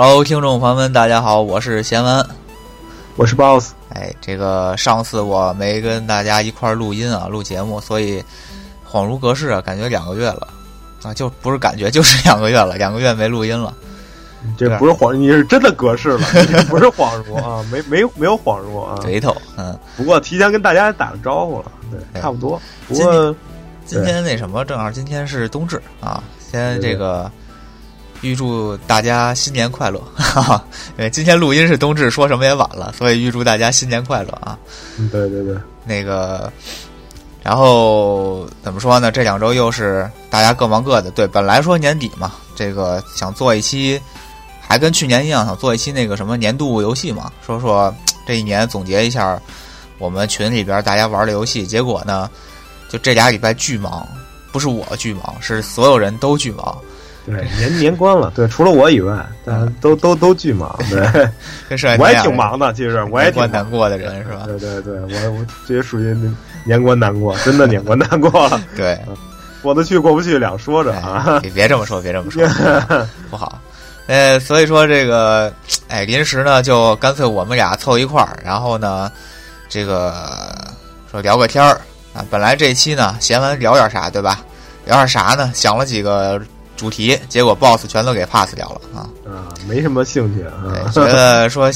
Hello，听众朋友们，大家好，我是贤文，我是 Boss。哎，这个上次我没跟大家一块儿录音啊，录节目，所以恍如隔世啊，感觉两个月了啊，就不是感觉，就是两个月了，两个月没录音了。这不是恍，你是真的隔世了，不是恍如啊，没没没有恍如啊，对头，嗯。不过提前跟大家打个招呼了，对，差不多。不过今天那什么，正好今天是冬至啊，先这个。预祝大家新年快乐！哈哈，今天录音是冬至，说什么也晚了，所以预祝大家新年快乐啊！对对对，那个，然后怎么说呢？这两周又是大家各忙各的。对，本来说年底嘛，这个想做一期，还跟去年一样，想做一期那个什么年度游戏嘛，说说这一年总结一下我们群里边大家玩的游戏。结果呢，就这俩礼拜巨忙，不是我巨忙，是所有人都巨忙。对年 年关了，对，除了我以外，大家都都都巨忙。对，我也挺忙的，其实我也挺难过的人是吧？对对对，我我这也属于年关难过，真的年关难过了。对，过得去过不去两说着啊。别别这么说，别这么说，不好。呃，所以说这个，哎，临时呢，就干脆我们俩凑一块儿，然后呢，这个说聊个天儿啊。本来这期呢，闲完聊点啥，对吧？聊点啥呢？想了几个。主题结果 BOSS 全都给 pass 掉了啊！啊，没什么兴趣啊，觉得说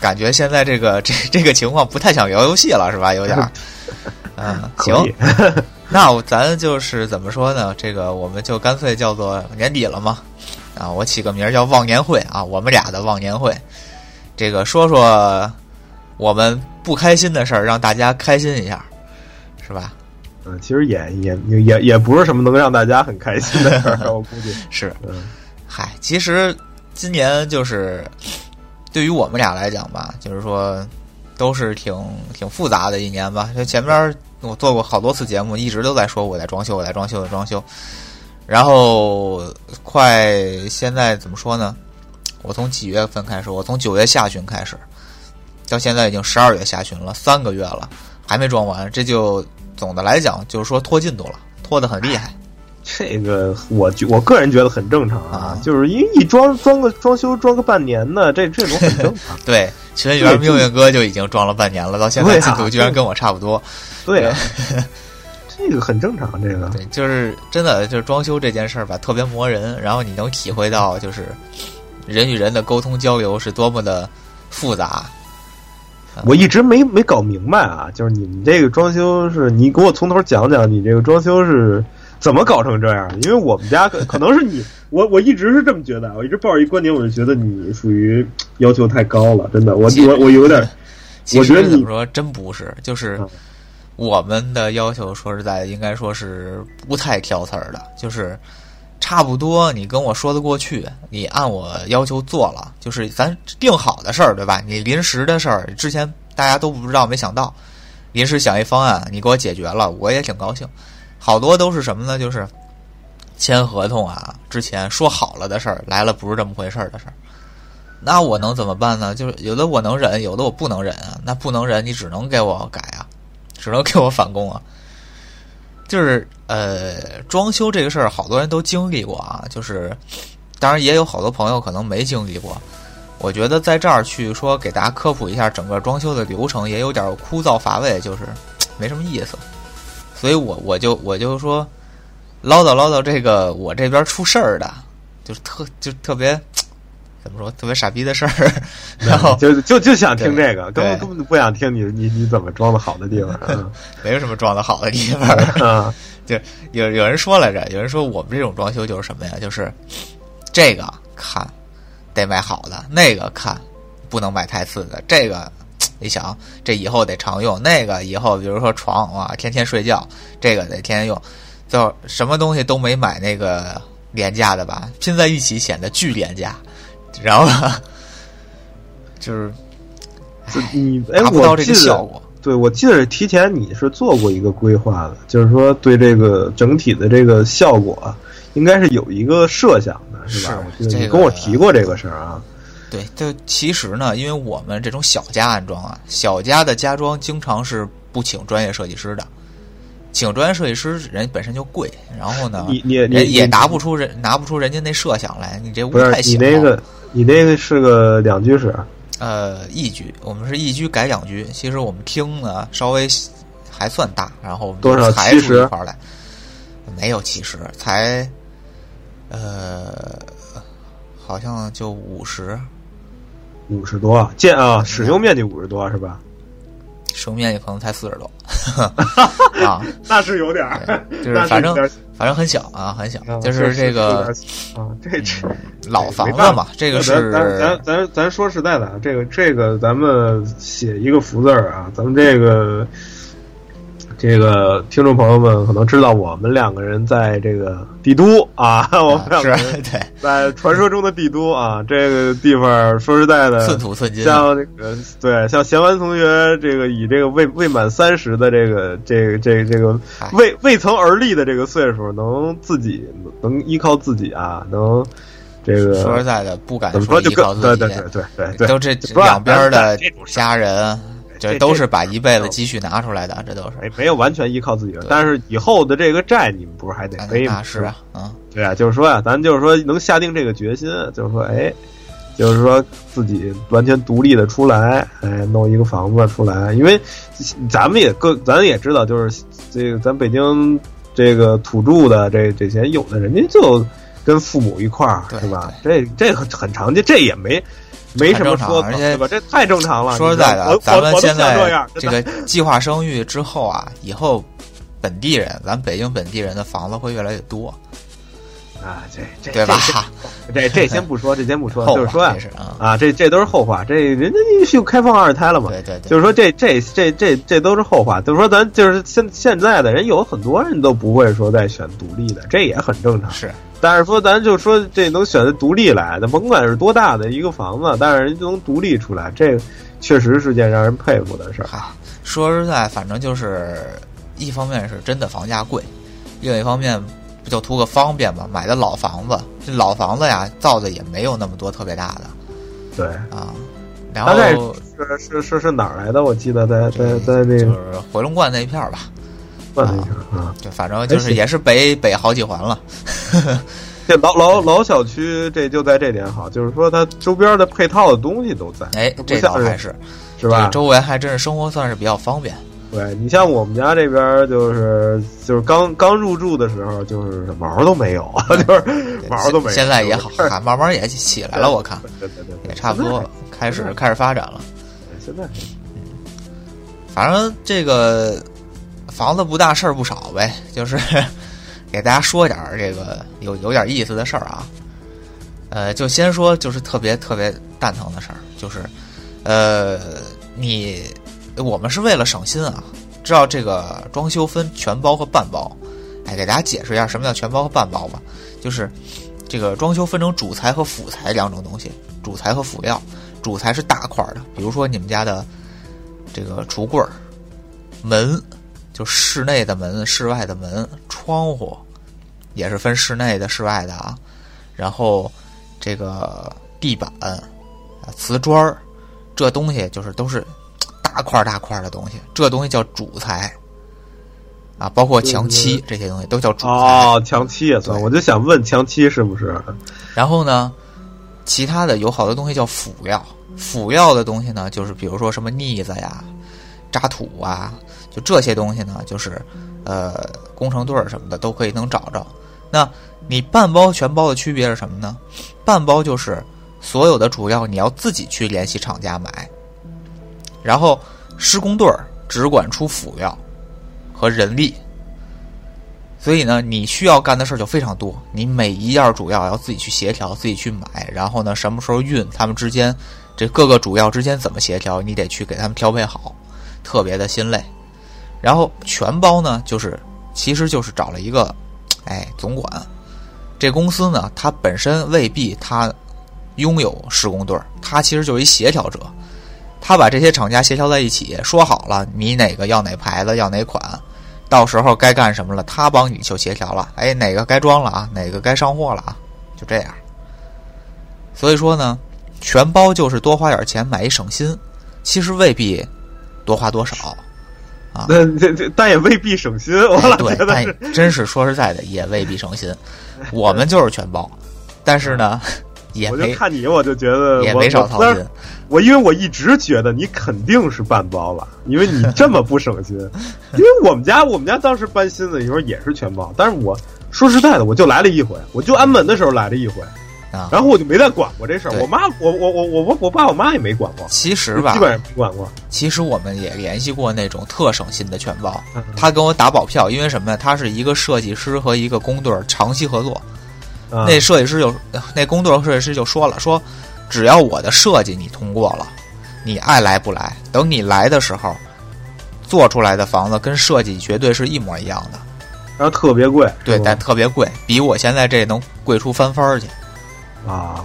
感觉现在这个这这个情况不太想聊游戏了，是吧？有点儿，嗯，行，那咱就是怎么说呢？这个我们就干脆叫做年底了嘛，啊，我起个名叫忘年会啊，我们俩的忘年会，这个说说我们不开心的事儿，让大家开心一下，是吧？嗯，其实也也也也不是什么能让大家很开心的事儿，我估计 是。嗯，嗨，其实今年就是对于我们俩来讲吧，就是说都是挺挺复杂的一年吧。就前边我做过好多次节目，一直都在说我在装修，我在装修，在装修。然后快现在怎么说呢？我从几月份开始？我从九月下旬开始，到现在已经十二月下旬了，三个月了，还没装完，这就。总的来讲，就是说拖进度了，拖得很厉害。这个我我个人觉得很正常啊，就是因为一装装个装修装个半年呢，这这种很正常。对，群里边命运哥就已经装了半年了，到现在进度居然跟我差不多。对，这个很正常。这个对，就是真的，就是装修这件事儿吧，特别磨人。然后你能体会到，就是人与人的沟通交流是多么的复杂。我一直没没搞明白啊，就是你们这个装修是，你给我从头讲讲，你这个装修是怎么搞成这样的？因为我们家可可能是你，我我一直是这么觉得，我一直抱着一观点，我就觉得你属于要求太高了，真的，我我我有点，我觉得怎么说真不是，就是我们的要求，说实在的，应该说是不太挑刺儿的，就是。差不多，你跟我说得过去，你按我要求做了，就是咱定好的事儿，对吧？你临时的事儿，之前大家都不知道，没想到，临时想一方案，你给我解决了，我也挺高兴。好多都是什么呢？就是签合同啊，之前说好了的事儿，来了不是这么回事儿的事儿。那我能怎么办呢？就是有的我能忍，有的我不能忍啊。那不能忍，你只能给我改啊，只能给我返工啊。就是呃，装修这个事儿，好多人都经历过啊。就是，当然也有好多朋友可能没经历过。我觉得在这儿去说给大家科普一下整个装修的流程，也有点枯燥乏味，就是没什么意思。所以我我就我就说唠叨唠叨这个我这边出事儿的，就是特就特别。怎么说特别傻逼的事儿，然后就就就想听这个，根本根本不想听你你你怎么装的好的地方，没有什么装的好的地方啊。就有有人说来着，有人说我们这种装修就是什么呀？就是这个看得买好的，那个看不能买太次的。这个你想，这以后得常用，那个以后比如说床啊，天天睡觉，这个得天天用。就什么东西都没买那个廉价的吧，拼在一起显得巨廉价。然后，就是你达不到这个效果。对，我记得提前你是做过一个规划的，就是说对这个整体的这个效果，应该是有一个设想的，是吧？你跟我提过这个事儿啊。对，就其实呢，因为我们这种小家安装啊，小家的家装经常是不请专业设计师的。请专业设计师，人本身就贵，然后呢，你你也也拿不出人拿不出人家那设想来，你这屋太小。你那个你那个是个两居室，呃，一居，我们是一居改两居。其实我们厅呢稍微还算大，然后多少才七十住一块来，没有七十，才呃，好像就五十，五十多，建啊，使用面积五十多是吧？使用面积可能才四十多 啊，那是有点儿，就是反正反正很小啊，很小，就是这个啊，这这老房子嘛，这个是咱咱咱咱说实在的啊，这个这个咱们写一个福字儿啊，咱们这个这个听众朋友们可能知道，我们两个人在这个帝都啊，我们两个是人对。在传说中的帝都啊，这个地方说实在的，寸土寸金，像这个对，像贤文同学这个以这个未未满三十的这个这个这个这个未未曾而立的这个岁数，能自己能依靠自己啊，能这个说实在的，不敢怎么说就依靠自己，更对对对对对对，都是两边的家人，这这都是把一辈子积蓄拿出来的，这都是。没没有完全依靠自己的，但是以后的这个债你们不是还得背吗？那是啊，嗯，对啊，就是说啊，咱就是说能下定这个决心，就是说，哎，就是说自己完全独立的出来，哎，弄一个房子出来，因为咱们也各，咱也知道，就是这个咱北京这个土著的这这些，有的人家就跟父母一块儿，对是吧？这这很很常见，这也没。没什么说而且吧？这太正常了。说实在的，咱们现在这个计划生育之后啊，以后本地人，咱北京本地人的房子会越来越多，啊，这这对吧？这 这先不说，这先不说，就是说啊啊，啊，这这都是后话，这人家就开放二胎了嘛。对对对，就是说这这这这这都是后话，就是说咱就是现现在的人有很多人都不会说再选独立的，这也很正常。是但是说咱就说这能选择独立来，那甭管是多大的一个房子，但是人就能独立出来，这确实是件让人佩服的事儿。嗨，说实在，反正就是一方面是真的房价贵，另一方面不就图个方便嘛？买的老房子，这老房子呀，造的也没有那么多特别大的对，啊。然后是是是是哪儿来的？我记得在在在那就个是回龙观那一片儿吧，万那片啊。就反正就是也是北北好几环了。这老老老小区，这就在这点好，就是说它周边的配套的东西都在，哎，这倒还是是吧？周围还真是生活算是比较方便。对你像我们家这边，就是就是刚刚入住的时候，就是毛都没有，就是毛都没有。现在也好看，慢慢也起来了，我看对对对对，也差不多开始开始发展了。现在。反正这个房子不大事儿不少呗，就是 给大家说点儿这个有有点意思的事儿啊。呃，就先说就是特别特别蛋疼的事儿，就是呃，你我们是为了省心啊，知道这个装修分全包和半包，哎，给大家解释一下什么叫全包和半包吧，就是这个装修分成主材和辅材两种东西，主材和辅料，主材是大块的，比如说你们家的这个橱柜儿、门，就室内的门、室外的门、窗户，也是分室内的、室外的啊。然后这个地板、瓷砖儿，这东西就是都是大块儿大块儿的东西，这东西叫主材啊，包括墙漆这些东西都叫主材。哦，墙漆也算，我就想问墙漆是不是？然后呢，其他的有好多东西叫辅料，辅料的东西呢，就是比如说什么腻子呀、渣土啊，就这些东西呢，就是呃工程队儿什么的都可以能找着。那你半包全包的区别是什么呢？半包就是所有的主要你要自己去联系厂家买，然后施工队儿只管出辅料和人力。所以呢，你需要干的事儿就非常多，你每一样主要要自己去协调，自己去买，然后呢，什么时候运，他们之间这各个主要之间怎么协调，你得去给他们调配好，特别的心累。然后全包呢，就是其实就是找了一个，哎，总管，这公司呢，它本身未必它拥有施工队儿，它其实就是一协调者，他把这些厂家协调在一起，说好了，你哪个要哪牌子，要哪款。到时候该干什么了，他帮你就协调了。哎，哪个该装了啊？哪个该上货了啊？就这样。所以说呢，全包就是多花点钱买一省心，其实未必多花多少。啊那这这，但也未必省心。我老对觉，得是但真是说实在的，也未必省心。我们就是全包，但是呢，我就也没看你，我就觉得也没少操心。我因为我一直觉得你肯定是半包了，因为你这么不省心。因为我们家我们家当时搬新的时候也是全包，但是我说实在的，我就来了一回，我就安门的时候来了一回，啊。然后我就没再管过这事儿。我妈，我我我我我我爸我妈也没管过，其实吧基，本上没管过。其实我们也联系过那种特省心的全包，嗯他跟我打保票，因为什么呀？他是一个设计师和一个工队儿长期合作。啊那设计师就那工队儿设计师就说了，说只要我的设计你通过了，你爱来不来，等你来的时候，做出来的房子跟设计绝对是一模一样的。然后特别贵，对，但特别贵，比我现在这能贵出翻番儿去。啊，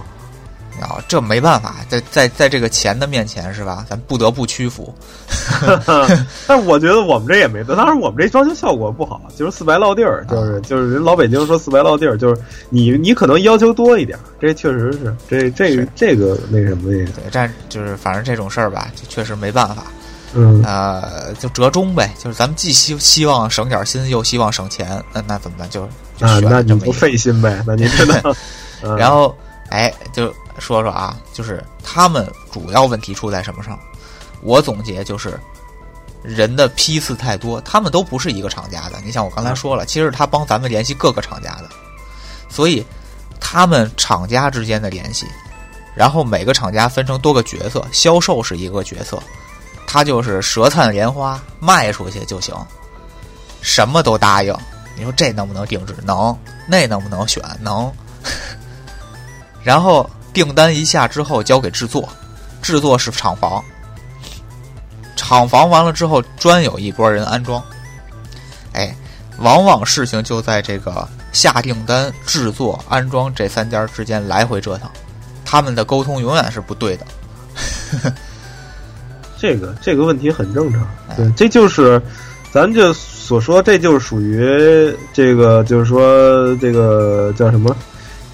啊，这没办法，在在在这个钱的面前是吧？咱不得不屈服。但是我觉得我们这也没得，当然我们这装修效果不好，就是四白落地儿，就是就是人老北京说四白落地儿，就是你你可能要求多一点，这确实是这这这个那什么那个，对，但就是反正这种事儿吧，就确实没办法。嗯呃，就折中呗，就是咱们既希希望省点心，又希望省钱，那那怎么办？就就啊，选那就不这么一个。费心呗？那您知道，嗯然后，哎，就说说啊，就是他们主要问题出在什么上？我总结就是人的批次太多，他们都不是一个厂家的。你像我刚才说了，其实他帮咱们联系各个厂家的，所以他们厂家之间的联系，然后每个厂家分成多个角色，销售是一个角色，他就是舌灿莲花，卖出去就行，什么都答应。你说这能不能定制？能。那能不能选？能。然后订单一下之后交给制作，制作是厂房，厂房完了之后专有一拨人安装。哎，往往事情就在这个下订单、制作、安装这三家之间来回折腾，他们的沟通永远是不对的。这个这个问题很正常，哎对，这就是咱这所说，这就是属于这个，就是说这个叫什么？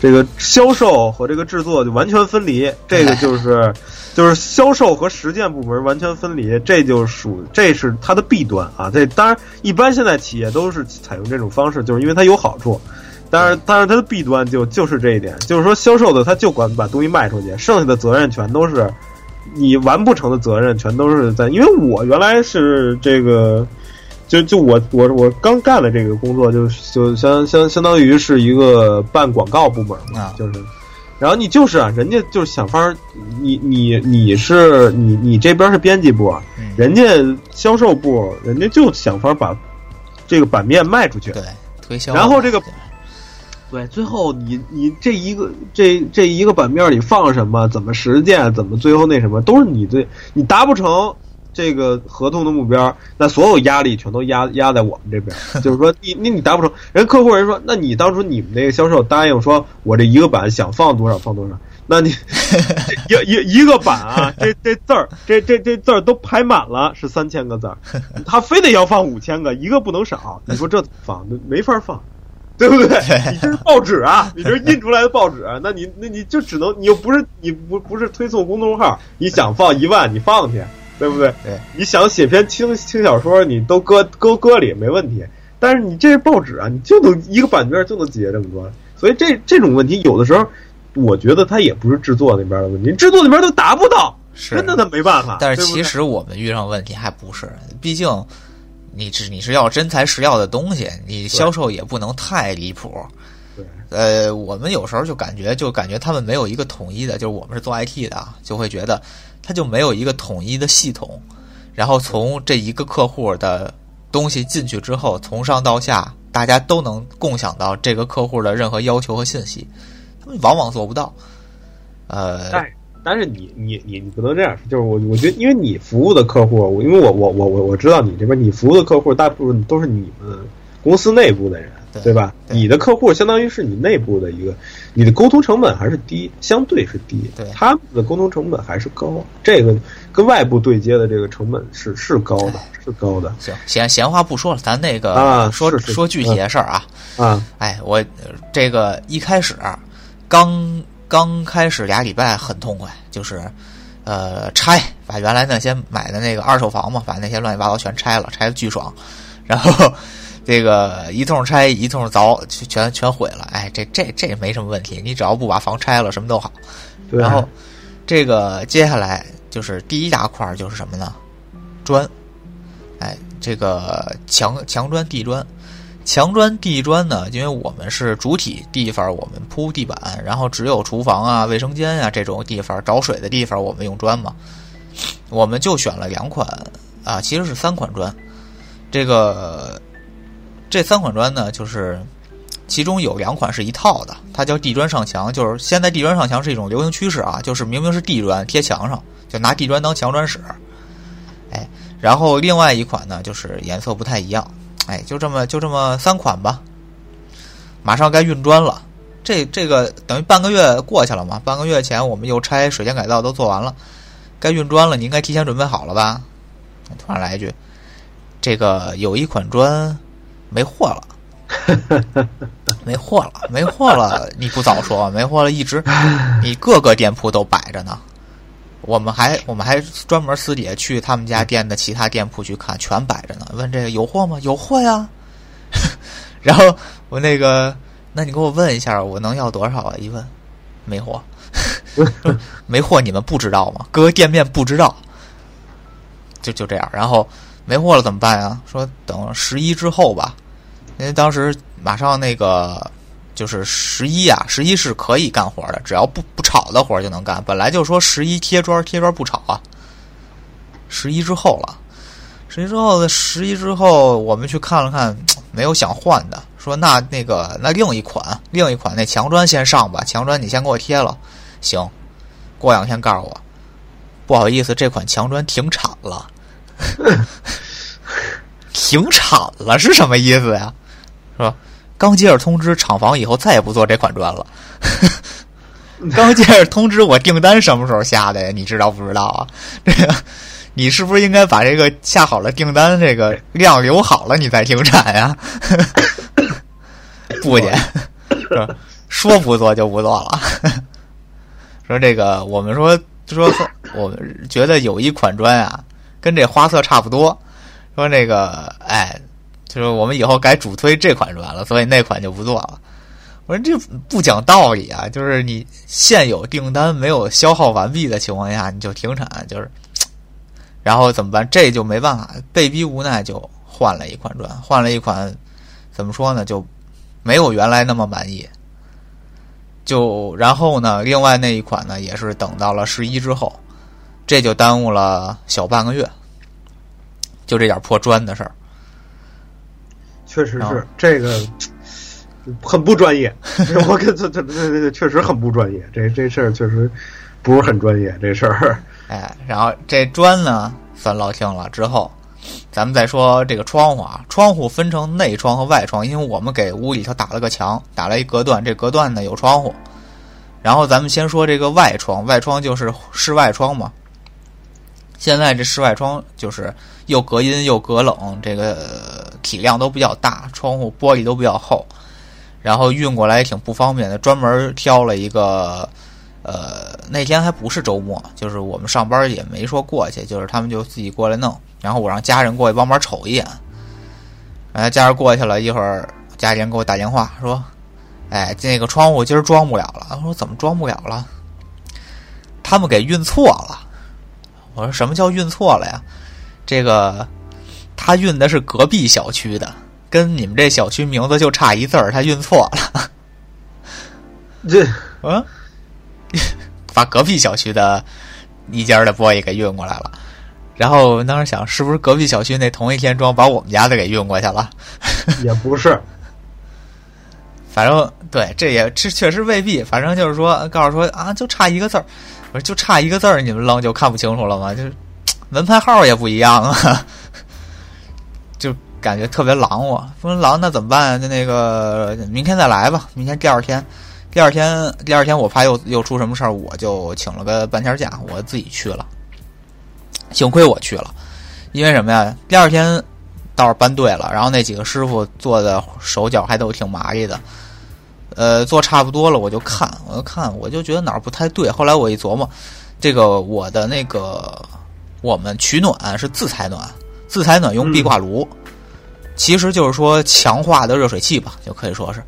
这个销售和这个制作就完全分离，这个就是就是销售和实践部门完全分离，这就属这是它的弊端啊。这当然，一般现在企业都是采用这种方式，就是因为它有好处。但是，但是它的弊端就就是这一点，就是说销售的他就管把东西卖出去，剩下的责任全都是你完不成的责任全都是在，因为我原来是这个，就就我我我刚干的这个工作就就相相相当于是一个办广告部门嘛啊，就是，然后你就是啊，人家就是想法儿，你你你是你你这边是编辑部，嗯，人家销售部，人家就想法儿把这个版面卖出去，对推销，然后这个对，最后你你这一个这这一个版面里放什么，怎么实践，怎么最后那什么，都是你最你达不成这个合同的目标，那所有压力全都压压在我们这边。就是说你你你达不成，人客户人说，那你当初你们那个销售答应说，我这一个版想放多少放多少，那你这 一一一个版啊，这这字儿这这这字儿都排满了，是三千个字儿，他非得要放五千个，一个不能少，你说这放？没法放。对不对？你这是报纸啊，你这是印出来的报纸，啊那你那你就只能你又不是你不不是推送公众号，你想放一万你放去，对不对？对，你想写篇轻轻小说，你都搁搁搁里没问题。但是你这是报纸啊，你就能一个版面就能解这么多，所以这这种问题有的时候，我觉得它也不是制作那边的问题，制作那边都达不到，是真的他没办法。但是其实我们遇上问题还不是，毕竟你只你是要真材实料的东西，你销售也不能太离谱。对，呃，我们有时候就感觉就感觉他们没有一个统一的，就是我们是做 IT 的啊，就会觉得他就没有一个统一的系统，然后从这一个客户的东西进去之后，从上到下大家都能共享到这个客户的任何要求和信息，他们往往做不到。呃，但但是你你你你不能这样，就是我我觉得，因为你服务的客户，因为我我我我我知道你这边你服务的客户大部分都是你们公司内部的人，对对吧？对。你的客户相当于是你内部的一个，你的沟通成本还是低，相对是低，对。他们的沟通成本还是高，这个跟外部对接的这个成本是是高的，是高的。行，闲闲话不说了，咱那个、啊说说具体的事儿啊。啊，哎，我呃这个一开始刚刚开始俩礼拜很痛快，就是呃拆，把原来那些买的那个二手房嘛，把那些乱七八糟全拆了，拆的巨爽。然后这个一通拆一通凿，全全毁了。哎，这这这没什么问题，你只要不把房拆了，什么都好。对然后这个接下来就是第一大块儿就是什么呢？砖，哎，这个墙墙砖地砖，墙砖地砖呢，因为我们是主体地方，我们铺地板，然后只有厨房啊、卫生间啊这种地方找水的地方，我们用砖嘛。我们就选了两款啊，其实是三款砖。这个这三款砖呢，就是其中有两款是一套的，它叫地砖上墙，就是现在地砖上墙是一种流行趋势啊，就是明明是地砖贴墙上，就拿地砖当墙砖使。哎，然后另外一款呢，就是颜色不太一样，哎，就这么就这么三款吧。马上该运砖了，这这个等于半个月过去了嘛，半个月前我们又拆水电改造都做完了，该运砖了，你应该提前准备好了吧？突然来一句，这个有一款砖没货了。没货了，没货了！你不早说，没货了，一直 你各个店铺都摆着呢。我们还我们还专门私底下去他们家店的其他店铺去看，全摆着呢。问这个有货吗？有货呀。然后我那个，那你给我问一下，我能要多少啊？一问，没货，没货，你们不知道吗？各个店面不知道，就就这样。然后没货了怎么办呀？说等十一之后吧。因为当时马上那个就是十一啊，十一是可以干活的，只要不不吵的活就能干。本来就说十一贴砖，贴砖不吵啊。十一之后了，十一之后的十一之后，我们去看了看，没有想换的，说那那个那另一款另一款那墙砖先上吧，墙砖你先给我贴了，行。过两天告诉我，不好意思，这款墙砖停产了。停产了是什么意思呀？是吧？刚接着通知厂房以后再也不做这款砖了。刚接着通知我订单什么时候下的呀？你知道不知道啊？这个你是不是应该把这个下好了订单这个量留好了，你再停产呀？不去，说不做就不做了。说这个，我们说说，我们觉得有一款砖啊，跟这花色差不多。说这个，哎。就是我们以后改主推这款砖了，所以那款就不做了。我说这不讲道理啊！就是你现有订单没有消耗完毕的情况下，你就停产，就是，然后怎么办？这就没办法，被逼无奈就换了一款砖，换了一款，怎么说呢？就没有原来那么满意。就然后呢，另外那一款呢，也是等到了十一之后，这就耽误了小半个月。就这点破砖的事儿。确实是这个很不专业，我跟这这这这确实很不专业，这这事儿确实不是很专业，这事儿。哎，然后这砖呢算落清了之后，咱们再说这个窗户啊，窗户分成内窗和外窗，因为我们给屋里头打了个墙，打了一隔断，这隔断呢有窗户。然后咱们先说这个外窗，外窗就是室外窗嘛。现在这室外窗就是又隔音又隔冷，这个体量都比较大，窗户玻璃都比较厚，然后运过来也挺不方便的。专门挑了一个，呃，那天还不是周末，就是我们上班也没说过去，就是他们就自己过来弄。然后我让家人过去帮忙瞅一眼，然后家人过去了一会儿，家人给我打电话说：“哎，这个窗户今儿装不了了。”我说：“怎么装不了了？”他们给运错了。我说什么叫运错了呀？这个他运的是隔壁小区的，跟你们这小区名字就差一字儿，他运错了。这嗯，把隔壁小区的一家的玻璃给运过来了。然后当时想，是不是隔壁小区那同一天装，把我们家的给运过去了？也不是，反正对，这也这确实未必。反正就是说，告诉说啊，就差一个字儿。我说就差一个字儿，你们扔就看不清楚了吗？就是门牌号也不一样啊，就感觉特别狼我。说狼那怎么办？就那个明天再来吧。明天第二天，第二天第二天我怕又又出什么事儿，我就请了个半天假，我自己去了。幸亏我去了，因为什么呀？第二天倒是搬对了，然后那几个师傅做的手脚还都挺麻利的。呃，做差不多了，我就看，我就看，我就觉得哪儿不太对。后来我一琢磨，这个我的那个我们取暖是自采暖，自采暖用壁挂炉，其实就是说强化的热水器吧，就可以说是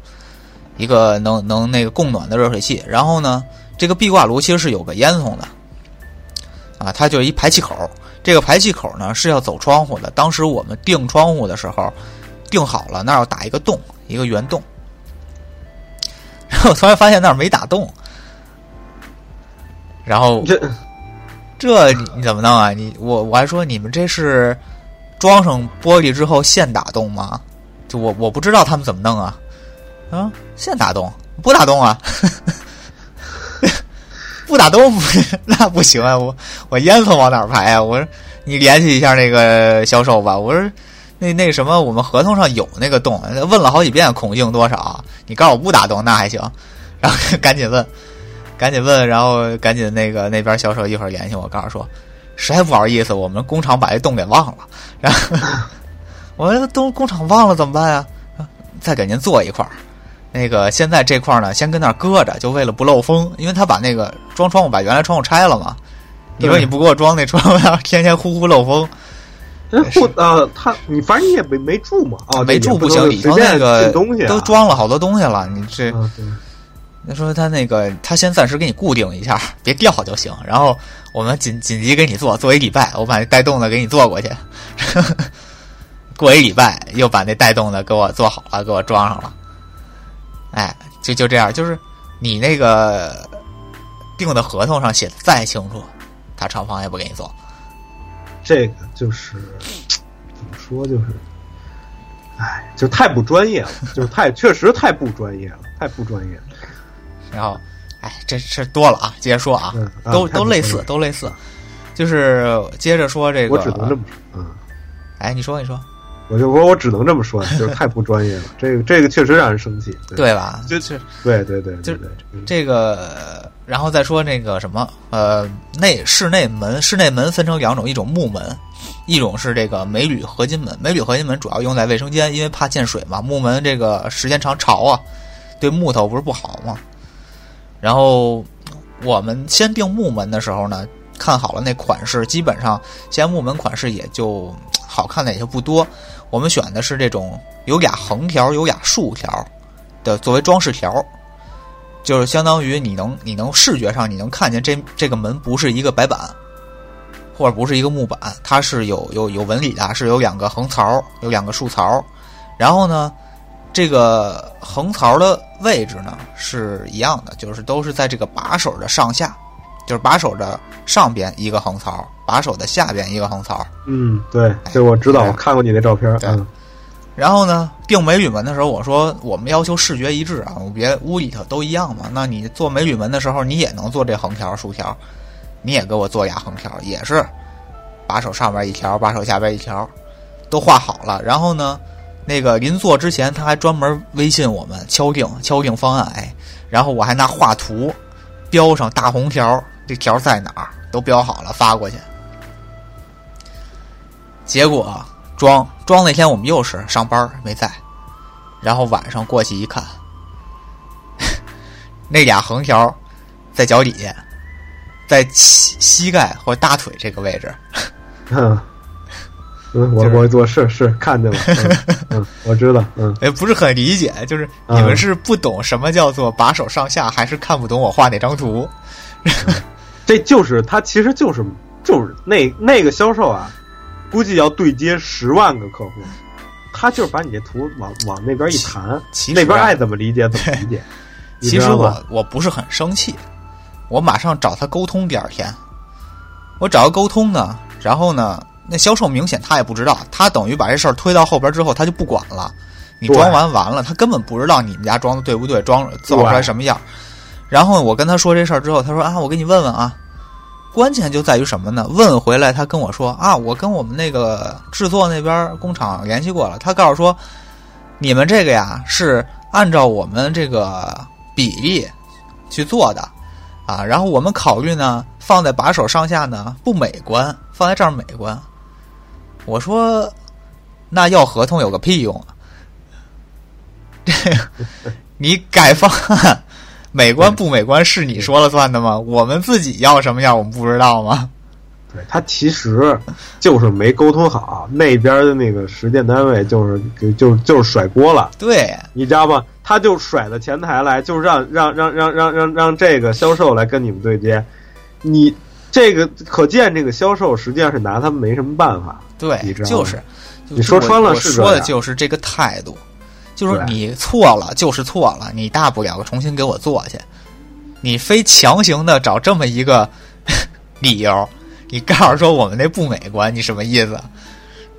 一个能能那个供暖的热水器。然后呢，这个壁挂炉其实是有个烟囱的，啊，它就是一排气口。这个排气口呢是要走窗户的。当时我们定窗户的时候，定好了那儿要打一个洞，一个圆洞。然后突然发现那儿没打洞，然后这你你怎么弄啊？你我我还说你们这是装上玻璃之后现打洞吗？就我我不知道他们怎么弄啊啊，现打洞不打洞啊？不打洞 那不行啊！我我烟囱往哪排啊？我说你联系一下那个销售吧。我说那那什么，我们合同上有那个洞，问了好几遍孔径多少，你告诉我不打洞那还行。然后 赶紧问，赶紧问，然后赶紧那个那边销售一会儿联系我，告诉说实在不好意思，我们工厂把这洞给忘了。然后我说都工厂忘了怎么办呀？再给您做一块儿。那个现在这块儿呢，先跟那儿搁着，就为了不漏风，因为他把那个装窗户把原来窗户拆了嘛。你说你不给我装那窗户，要天天呼呼漏风，这不呃，他你反正你也没没住嘛啊，没住不行，里头那个都装了好多东西了，你这。他说他那个他先暂时给你固定一下，别掉就行。然后我们紧紧急给你做，做一礼拜，我把那带动的给你做过去。过一礼拜又把那带动的给我做好了，给我装上了。哎，就就这样，就是你那个定的合同上写的再清楚，他厂房也不给你做。这个就是怎么说，就是，哎，就太不专业了，就是太确实太不专业了，太不专业了。然后，哎，这事多了啊，接着说啊，嗯啊都都类似，都类似。就是接着说这个，我只能这么说，嗯，哎，你说你说，我就说我只能这么说，就是太不专业了。这个这个确实让人生气。对对吧？就是对对对就这个，然后再说那个什么，呃，内室内门，室内门分成两种，一种木门，一种是这个镁铝合金门。镁铝合金门主要用在卫生间，因为怕溅水嘛。木门这个时间长潮啊，对木头不是不好嘛。然后我们先定木门的时候呢，看好了那款式，基本上现在木门款式也就好看的也就不多。我们选的是这种有俩横条、有俩竖条的作为装饰条。就是相当于你能你能视觉上你能看见这这个门不是一个白板，或者不是一个木板，它是有有有纹理的，是有两个横槽，有两个竖槽，然后呢，这个横槽的位置呢是一样的，就是都是在这个把手的上下，就是把手的上边一个横槽，把手的下边一个横槽，嗯，对，这我知道，对我看过你那照片，对嗯然后呢，定美铝门的时候，我说我们要求视觉一致啊，我别屋里头都一样嘛。那你做美铝门的时候，你也能做这横条、竖条，你也给我做俩横条，也是把手上边一条，把手下边一条，都画好了。然后呢，那个临做之前，他还专门微信我们敲定敲定方案，哎，然后我还拿画图标上大红条，这条在哪儿都标好了发过去。结果装装那天我们又是上班没在，然后晚上过去一看，那俩横条在脚底下，在膝膝盖或大腿这个位置，嗯，嗯，我就是我我是是看见了，嗯嗯，我知道，嗯，哎，不是很理解，就是你们是不懂什么叫做把手上下，还是看不懂我画哪张图？这就是他其实就是就是那那个销售啊，估计要对接十万个客户，他就是把你这图往往那边一弹，其实啊那边爱怎么理解怎么理解。其实我我不是很生气，我马上找他沟通。第二天，我找他沟通呢，然后呢，那销售明显他也不知道，他等于把这事儿推到后边之后，他就不管了。你装完完了，他根本不知道你们家装的对不对，装造出来什么样。然后我跟他说这事儿之后，他说啊，我给你问问啊。关键就在于什么呢？问回来，他跟我说啊，我跟我们那个制作那边工厂联系过了，他告诉说，你们这个呀是按照我们这个比例去做的啊，然后我们考虑呢，放在把手上下呢不美观，放在这儿美观。我说，那要合同有个屁用啊！这 你改方案，美观不美观是你说了算的吗？我们自己要什么样，我们不知道吗？对他其实就是没沟通好，那边的那个实践单位就是就就是甩锅了，对，你知道吗？他就甩到前台来，就让让让让让让让这个销售来跟你们对接，你这个可见这个销售实际上是拿他们没什么办法，对你知，道就是，你说穿了说的就是这个态度，就是你错了就是错了，你大不了重新给我做去，你非强行的找这么一个 理由，你告诉说我们那不美观，你什么意思？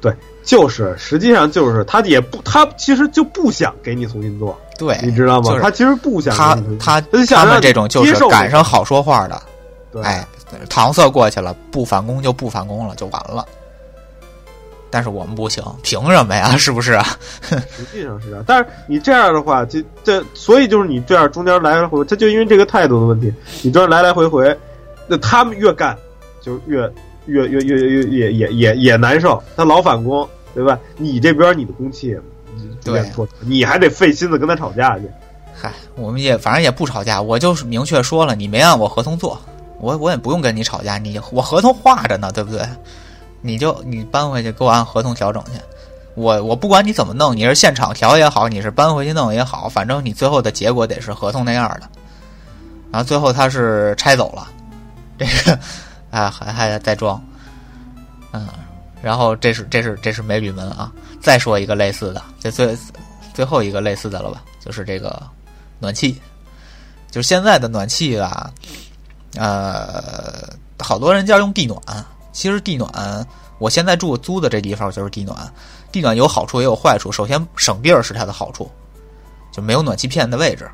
对，就是实际上就是他也不他其实就不想给你重新做，对，你知道吗？就是他其实不想他他他们这种就是赶上好说话的，对哎，搪塞过去了，不返工就不返工了，就完了。但是我们不行，凭什么呀？是不是啊？实际上是这样，但是你这样的话，就这，所以就是你这样中间来来回回，他就因为这个态度的问题，你这样来来回回，那他们越干就越越越越越也也也也难受，他老返工，对吧？你这边你的工期就对，你还得费心思跟他吵架去，嗨，我们也反正也不吵架，我就是明确说了，你没按我合同做，我我也不用跟你吵架，你我合同画着呢，对不对？你就你搬回去给我按合同调整去，我我不管你怎么弄，你是现场调也好，你是搬回去弄也好，反正你最后的结果得是合同那样的。然后最后他是拆走了，这个啊还还在装，嗯，然后这是这是这是美铝门啊，再说一个类似的，这最最后一个类似的了吧，就是这个暖气，就是现在的暖气啊，呃，好多人家用地暖，其实地暖，我现在住租的这地方就是地暖，地暖有好处也有坏处。首先省地儿是它的好处，就没有暖气片的位置。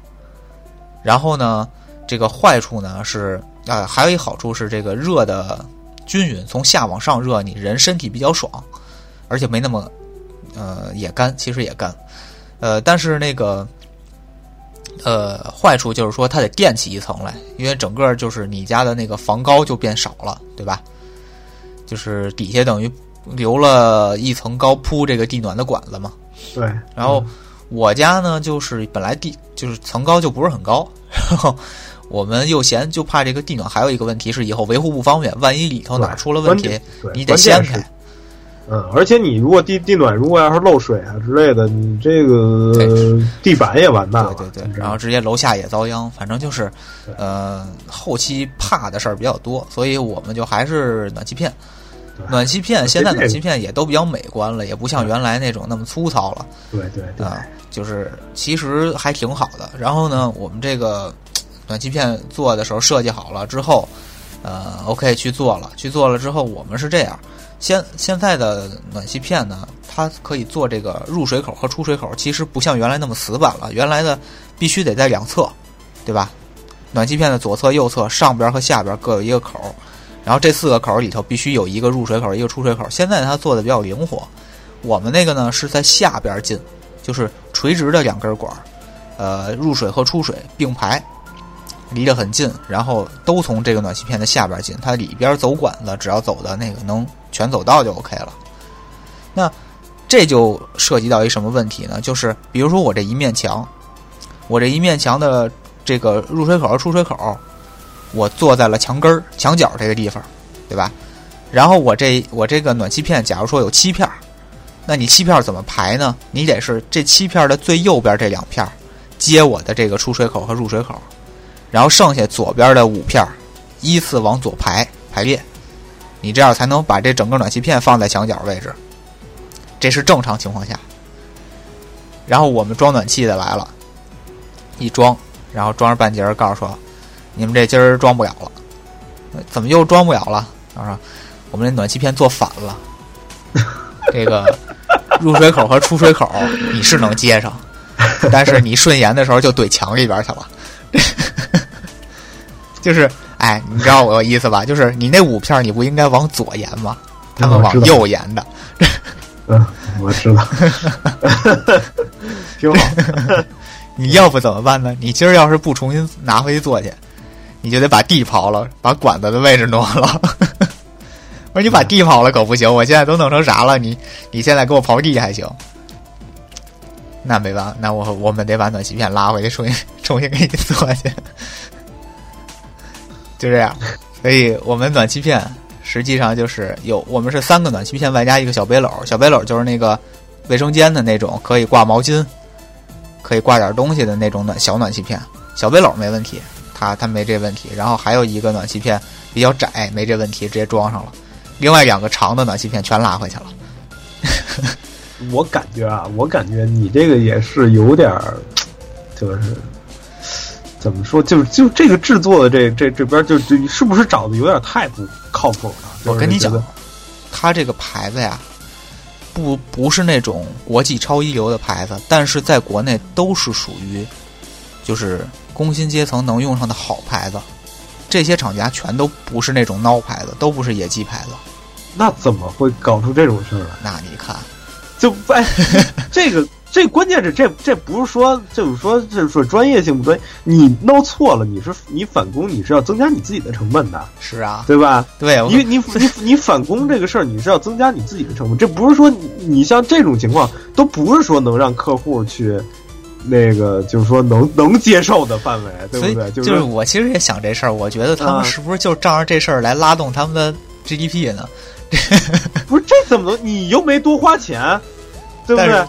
然后呢，这个坏处呢是啊、还有一好处是这个热的均匀，从下往上热，你人身体比较爽，而且没那么呃也干，其实也干。呃，但是那个呃坏处就是说它得垫起一层来，因为整个就是你家的那个房高就变少了，对吧？就是底下等于留了一层高铺这个地暖的管子嘛。对，然后我家呢，就是本来地就是层高就不是很高，然后我们又嫌就怕这个地暖还有一个问题是以后维护不方便，万一里头哪儿出了问题，你得掀开。嗯，而且你如果地地暖如果要是漏水啊之类的，你这个地板也完蛋了。对对对然后直接楼下也遭殃，反正就是对，呃，后期怕的事儿比较多，所以我们就还是暖气片。暖气片现在暖气片也都比较美观了，也不像原来那种那么粗糙了对对对，啊、就是其实还挺好的。然后呢，我们这个暖气片做的时候设计好了之后，呃，OK 去做了，去做了之后，我们是这样。现现在的暖气片呢，它可以做这个入水口和出水口，其实不像原来那么死板了。原来的必须得在两侧，对吧？暖气片的左侧、右侧、上边和下边各有一个口，然后这四个口里头必须有一个入水口，一个出水口。现在它做的比较灵活，我们那个呢是在下边进，就是垂直的两根管，呃，入水和出水并排，离得很近，然后都从这个暖气片的下边进，它里边走管子，只要走的那个能全走到就 OK 了。那这就涉及到一什么问题呢？就是比如说我这一面墙，我这一面墙的这个入水口和出水口，我坐在了墙根儿、墙角这个地方，对吧？然后我这我这个暖气片，假如说有七片，那你七片怎么排呢？你得是这七片的最右边这两片接我的这个出水口和入水口，然后剩下左边的五片依次往左排排列，你这样才能把这整个暖气片放在墙角位置。这是正常情况下。然后我们装暖气的来了，一装，然后装上半截儿，告诉说你们这今儿装不了了，怎么又装不了了？然后说我们这暖气片做反了，这个入水口和出水口你是能接上，但是你顺延的时候就怼墙里边去了，就是哎，你知道我意思吧？就是你那五片儿你不应该往左延吗？他们往右延的，嗯，我知道，挺好。你要不怎么办呢？你今儿要是不重新拿回去做去，你就得把地刨了，把管子的位置挪了。我说你把地刨了可不行，我现在都弄成啥了？你你现在给我刨地还行？那没办法，那我我们得把暖气片拉回去，重新 重新给你做去。就这样，所以我们暖气片实际上就是有我们是三个暖气片外加一个小背篓，小背篓就是那个卫生间的那种，可以挂毛巾，可以挂点东西的那种暖小暖气片。小背篓没问题，它它没这问题。然后还有一个暖气片比较窄，没这问题，直接装上了。另外两个长的暖气片全拉回去了。我感觉啊，我感觉你这个也是有点儿，就是怎么说，就是就这个制作的这这这边就就是不是找的有点太不靠谱了？我跟你讲就是觉得，它这个牌子呀，不不是那种国际超一流的牌子，但是在国内都是属于就是工薪阶层能用上的好牌子。这些厂家全都不是那种孬牌子，都不是野鸡牌子。那怎么会搞出这种事儿来？那你看，就哎，这个这关键是这这不是说就是说就是说专业性不专业，你弄错了，你是你返工你是要增加你自己的成本的，是啊，对吧？对，我你你你你返工这个事儿，你是要增加你自己的成本，这不是说你你像这种情况都不是说能让客户去那个就是说能能接受的范围，对不对？就是我其实也想这事儿，我觉得他啊们是不是就仗着这事儿来拉动他们的 GDP 呢？不是这怎么能你又没多花钱，对不对？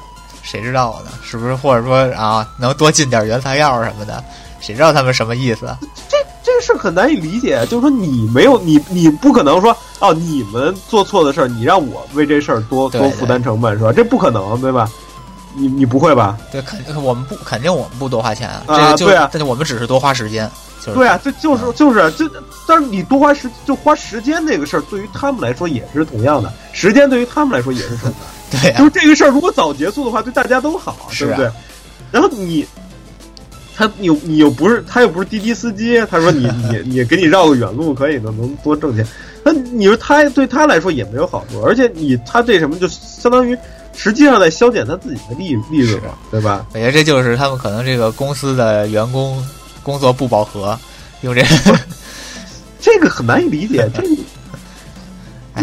谁知道呢？是不是或者说啊，能多进点原材料什么的？谁知道他们什么意思？这这个事儿很难以理解，就是说你没有你你不可能说哦，你们做错的事儿，你让我为这事儿多多负担成本是吧？这不可能，对吧？你你不会吧？对，肯我们不肯定我们不多花钱啊，啊这个就对啊但是我们只是多花时间，就是对啊，这就是就是这，但是你多花时就花时间这个事儿，对于他们来说也是同样的，时间对于他们来说也是同样的。对啊就是这个事儿如果早结束的话，对大家都好，啊对不对？然后你。他你你又不是他又不是滴滴司机，他说你 你你给你绕个远路可以的能多挣钱，那你说他对他来说也没有好处，而且你他这什么就相当于实际上在削减他自己的利利润嘛，对吧？我觉得这就是他们可能这个公司的员工工作不饱和，用这 这个很难以理解，这个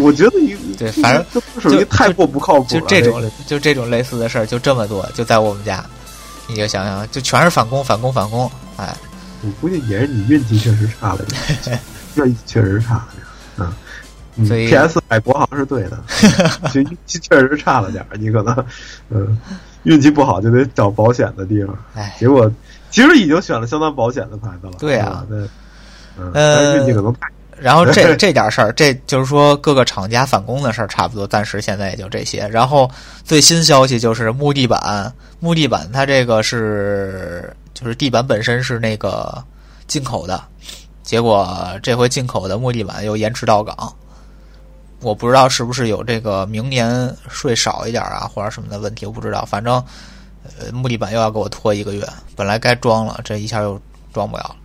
我觉得一对反正属于太过不靠谱了。就这种就这种类似的事儿就这么多，就在我们家，你就想想，就全是返工，返工，返工，哎，我估计也是你运气确实差了点，运气确实差了点。嗯，嗯所以 PS 买国行是对的，就运气确实差了点儿，你可能嗯 运气不好就得找保险的地方，哎，结果其实已经选了相当保险的牌子了。对啊。是吧，那嗯，运气可能太然后这 这点事儿，这就是说各个厂家返工的事儿，差不多暂时现在也就这些。然后最新消息就是木地板，木地板它这个是就是地板本身是那个进口的，结果这回进口的木地板又延迟到港，我不知道是不是有这个明年税少一点啊，或者什么的问题，我不知道。反正呃木地板又要给我拖一个月，本来该装了，这一下又装不了。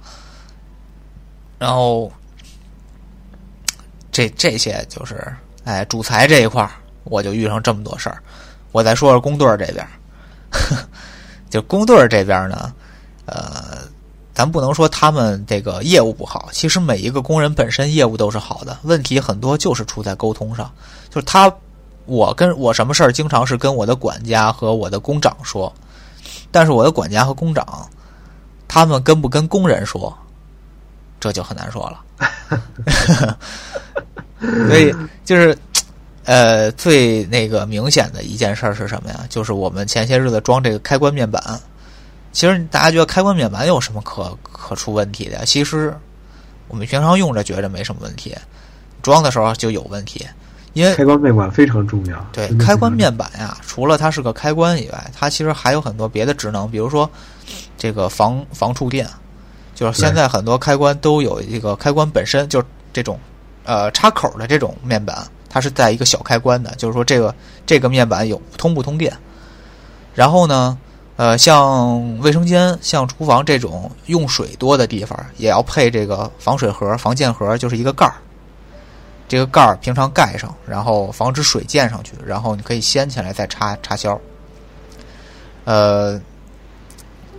然后这这些就是，哎，主材这一块，我就遇上这么多事儿。我再说说工队这边，就工队这边呢，呃，咱不能说他们这个业务不好，其实每一个工人本身业务都是好的，问题很多就是出在沟通上。就是他，我跟我什么事儿，经常是跟我的管家和我的工长说，但是我的管家和工长，他们跟不跟工人说，这就很难说了。所以就是，呃，最那个明显的一件事儿是什么呀？就是我们前些日子装这个开关面板。其实大家觉得开关面板有什么可可出问题的呀？其实我们平常用着觉着没什么问题，装的时候就有问题。因为开关面板非常重要。对开关面板呀，除了它是个开关以外，它其实还有很多别的职能，比如说这个防防触电，就是现在很多开关都有一个开关本身就是这种呃插口的这种面板，它是带一个小开关的，就是说这个这个面板有通不通电。然后呢，呃，像卫生间、像厨房这种用水多的地方，也要配这个防水盒、防溅盒，就是一个盖儿。这个盖儿平常盖上，然后防止水溅上去，然后你可以掀起来再插插销。呃，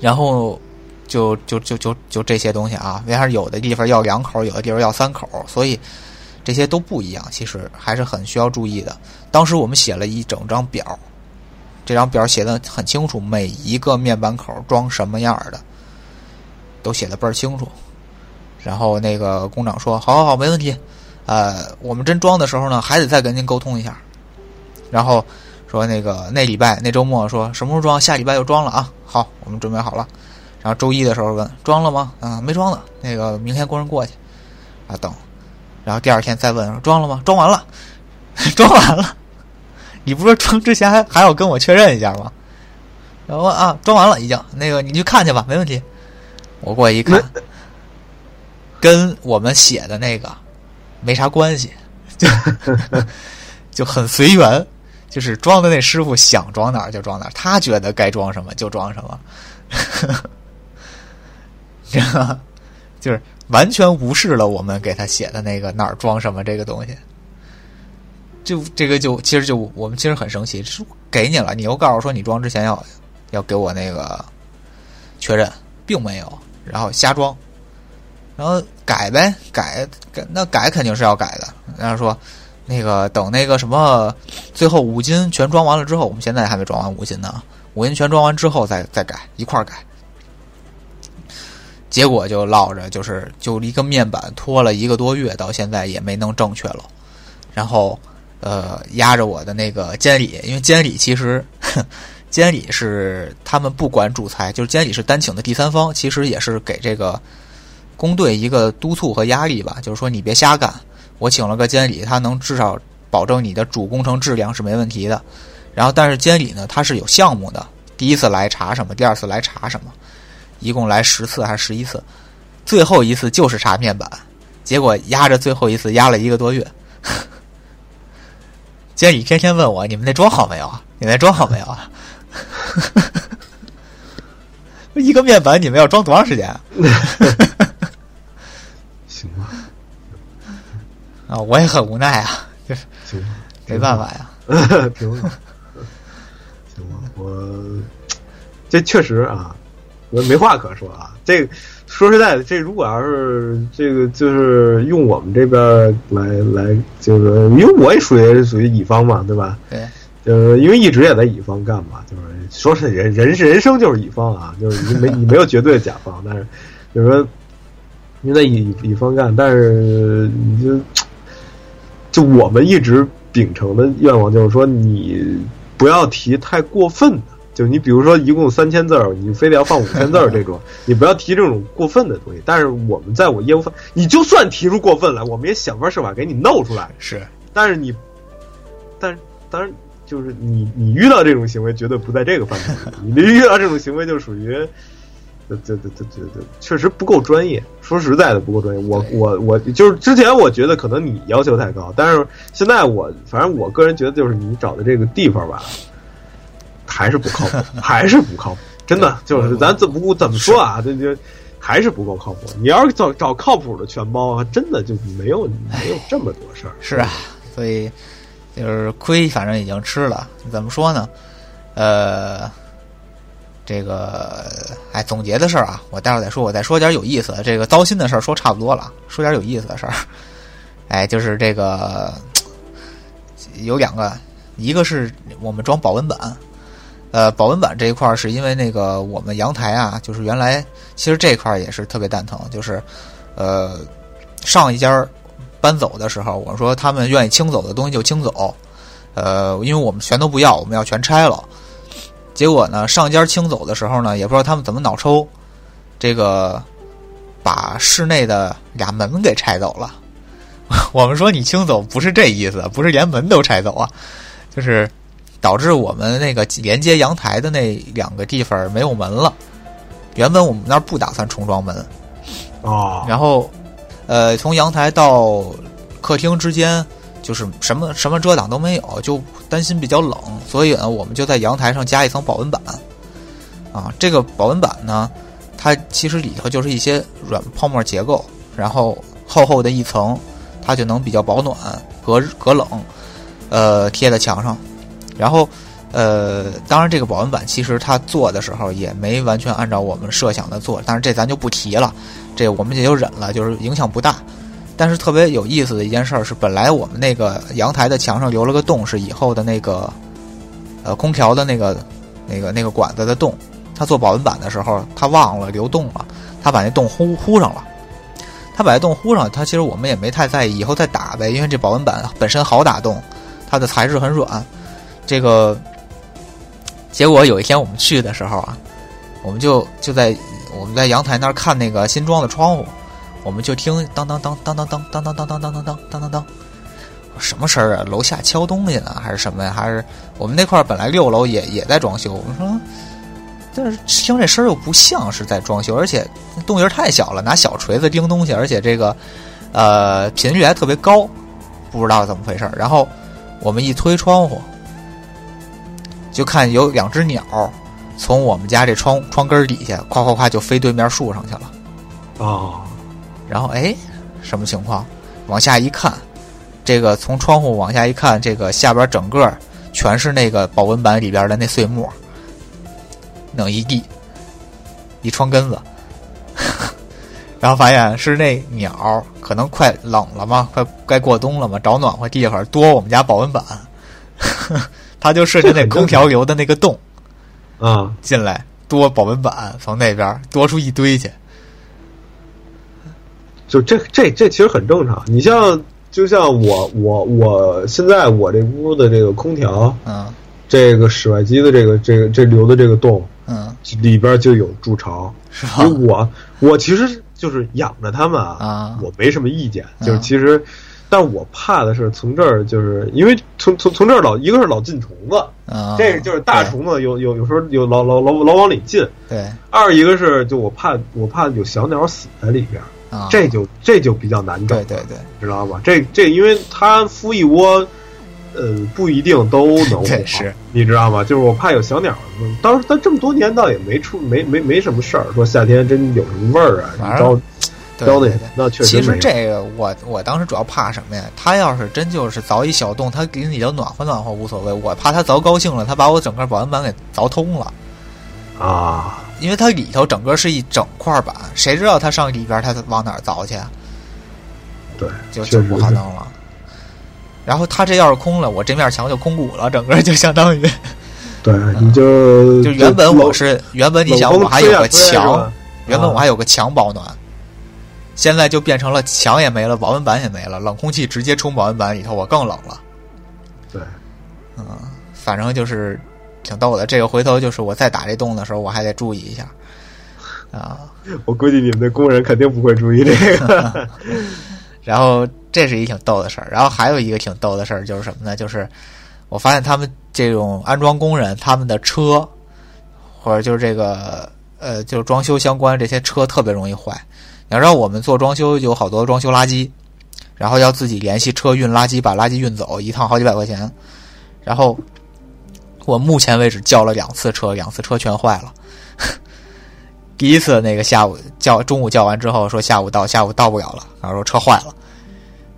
然后就就就就就这些东西啊，为啥有的地方要两口，有的地方要三口，所以这些都不一样，其实还是很需要注意的。当时我们写了一整张表，这张表写的很清楚，每一个面板口装什么样的，都写的倍儿清楚。然后那个工长说：“好好好，没问题。”呃，我们真装的时候呢，还得再跟您沟通一下，然后说那个那礼拜那周末说什么时候装，下礼拜就装了啊。好，我们准备好了。然后周一的时候问装了吗？啊，没装呢。那个明天工人过去啊，等。然后第二天再问装了吗？装完了，装完了。你不是装之前还还要跟我确认一下吗？然后啊，装完了已经。那个你去看去吧，没问题。我过去一看，跟我们写的那个没啥关系，就 就很随缘。就是装的那师傅想装哪儿就装哪儿，他觉得该装什么就装什么。这就是完全无视了我们给他写的那个哪儿装什么这个东西，就这个就其实就我们其实很生气，是给你了，你又告诉说你装之前要要给我那个确认，并没有，然后瞎装，然后改呗，改改那改肯定是要改的，然后说那个等那个什么最后五金全装完了之后，我们现在还没装完五金呢，五金全装完之后再再改一块儿改。结果就落着，就是就一个面板拖了一个多月，到现在也没能正确了。然后，呃，压着我的那个监理，因为监理其实监理是他们不管主材，就是监理是单请的第三方，其实也是给这个工队一个督促和压力吧。就是说你别瞎干，我请了个监理，他能至少保证你的主工程质量是没问题的。然后，但是监理呢，他是有项目的，第一次来查什么，第二次来查什么。一共来十次还是十一次？最后一次就是查面板，结果压着最后一次压了一个多月。监理天天问我：“你们那装好没有啊？你那装好没有啊？” 一个面板你们要装多长时间？行吧。啊，我也很无奈啊，就是没办法呀。行吧，行吧，我这确实啊。我没话可说啊，这说实在的，这如果要是这个就是用我们这边来来，就是因为我也属于属于乙方嘛，对吧？对，就是因为一直也在乙方干嘛，就是说是人人人生就是乙方啊，就是你没你没有绝对的甲方，但是就是说你在乙乙方干，但是你就就我们一直秉承的愿望就是说，你不要提太过分的。就你比如说，一共三千字儿，你非得要放五千字儿这种，你不要提这种过分的东西。但是我们在我业务范，你就算提出过分来，我们也想方设法给你弄出来。是，但是你，但当然就是你，你遇到这种行为绝对不在这个范畴。你遇到这种行为就属于，这这这这这这确实不够专业。说实在的，不够专业。我我我就是之前我觉得可能你要求太高，但是现在我反正我个人觉得就是你找的这个地方吧。还是不靠谱，还是不靠谱，真的就是咱怎么怎么说啊？这就还是不够靠谱。你要是找找靠谱的全包，真的就没有没有这么多事儿。是啊，所以就是亏，反正已经吃了。怎么说呢？呃，这个哎，总结的事儿啊，我待会儿再说。我再说点有意思的。这个糟心的事儿说差不多了，说点有意思的事儿。哎，就是这个有两个，一个是我们装保温板。呃，保温板这一块儿是因为那个我们阳台啊，就是原来其实这块儿也是特别蛋疼，就是呃上一家搬走的时候，我说他们愿意清走的东西就清走，呃，因为我们全都不要，我们要全拆了。结果呢，上家清走的时候呢，也不知道他们怎么脑抽，这个把室内的俩门给拆走了。我们说你清走不是这意思，不是连门都拆走啊，就是。导致我们那个连接阳台的那两个地方没有门了。原本我们那儿不打算重装门，哦，然后，呃，从阳台到客厅之间就是什么什么遮挡都没有，就担心比较冷，所以呢，我们就在阳台上加一层保温板。啊，这个保温板呢，它其实里头就是一些软泡沫结构，然后厚厚的一层，它就能比较保暖、隔隔冷，呃，贴在墙上。然后，呃，当然，这个保温板其实它做的时候也没完全按照我们设想的做，但是这咱就不提了，这我们也就忍了，就是影响不大。但是特别有意思的一件事是，本来我们那个阳台的墙上留了个洞，是以后的那个，呃，空调的那个、那个、那个管子的洞。他做保温板的时候，他忘了留洞了，他把那洞糊糊上了。他把这洞糊上，他其实我们也没太在意，以后再打呗，因为这保温板本身好打洞，它的材质很软。这个结果有一天我们去的时候啊，我们就就在我们在阳台那儿看那个新装的窗户，我们就听当当当当当当当当当当当当当当当当，什么声儿啊？楼下敲东西呢，还是什么呀？还是我们那块儿本来六楼也也在装修，我们说。但是听这声儿又不像是在装修，而且动静太小了，拿小锤子钉东西，而且这个呃频率还特别高，不知道怎么回事儿。然后我们一推窗户，就看有两只鸟从我们家这窗窗根儿底下，夸夸夸就飞对面树上去了。哦，然后哎，什么情况？往下一看，这个从窗户往下一看，这个下边整个全是那个保温板里边的那碎末。弄一地，一窗根子，然后发现是那鸟可能快冷了嘛，快该过冬了嘛，找暖和地方多我们家保温板，它就顺着那空调流的那个洞 啊进来多保温板，从那边多出一堆去。就这这这其实很正常。你像就像我我我现在我这屋的这个空调，嗯这个室外机的这个这个这留的这个洞。嗯，里边就有筑巢，是吧？我我其实就是养着它们啊，我没什么意见，就是其实，但我怕的是从这儿，就是因为从从从这儿老一个是老进虫子，啊，这个就是大虫子有有有时候有老老老老往里进，对。二一个是就我怕我怕有小鸟死在里边，啊，这就这就比较难整，对对对，知道吧？这这因为它孵一窝。呃，不一定都能活，是，你知道吗？就是我怕有小鸟。当时但这么多年倒也没出，没没没什么事儿。说夏天真有什么味儿啊？招招那那确实。其实这个我我当时主要怕什么呀？他要是真就是凿一小洞，他给你就暖和暖和无所谓。我怕他凿高兴了，他把我整个保温板给凿通了啊！因为它里头整个是一整块板，谁知道他上里边他往哪凿去？对，就就不可能了。然后他这要是空了，我这面墙就空鼓了，整个就相当于，对，你就就原本我是原本你想我还有个墙，原本我还有个墙保暖，现在就变成了墙也没了，保温板也没了，冷空气直接冲保温板里头，我更冷了。对，嗯，反正就是挺逗的。这个回头就是我再打这洞的时候，我还得注意一下啊。我估计你们的工人肯定不会注意这个。然后。这是一挺逗的事儿，然后还有一个挺逗的事儿就是什么呢？就是我发现他们这种安装工人，他们的车或者就是这个呃，就是装修相关这些车特别容易坏。你要知道，我们做装修有好多装修垃圾，然后要自己联系车运垃圾，把垃圾运走，一趟好几百块钱。然后我目前为止叫了两次车，两次车全坏了。第一次那个下午叫中午叫完之后说下午到，下午到不了了，然后说车坏了。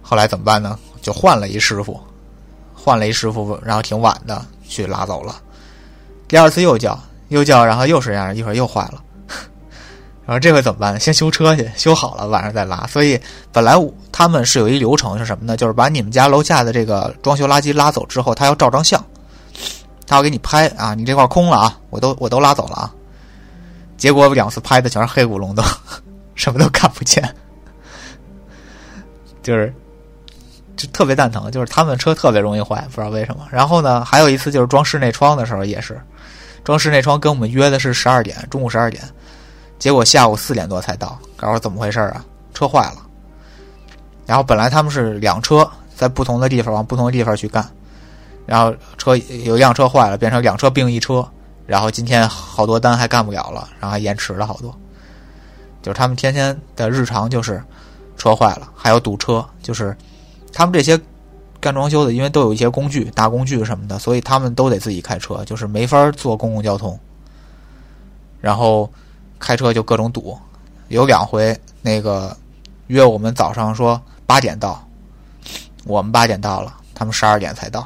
后来怎么办呢？就换了一师傅，换了一师傅，然后挺晚的去拉走了。第二次又叫，又叫，然后又是这样，一会儿又坏了。然后这回怎么办？先修车去，修好了晚上再拉。所以本来他们是有一流程是什么呢？就是把你们家楼下的这个装修垃圾拉走之后，他要照张相，他要给你拍啊，你这块空了啊，我都我都拉走了啊。结果两次拍的全是黑咕隆咚，什么都看不见，就是。就特别蛋疼，就是他们车特别容易坏，不知道为什么。然后呢，还有一次就是装室内窗的时候也是，装室内窗跟我们约的是十二点，中午十二点，结果下午四点多才到，告诉我怎么回事啊？车坏了。然后本来他们是两车在不同的地方往不同的地方去干，然后车有一辆车坏了，变成两车并一车，然后今天好多单还干不了了，然后还延迟了好多。就是他们天天的日常就是车坏了，还有堵车，就是。他们这些干装修的，因为都有一些工具、大工具什么的，所以他们都得自己开车，就是没法坐公共交通。然后开车就各种堵，有两回那个约我们早上说八点到，我们八点到了，他们十二点才到，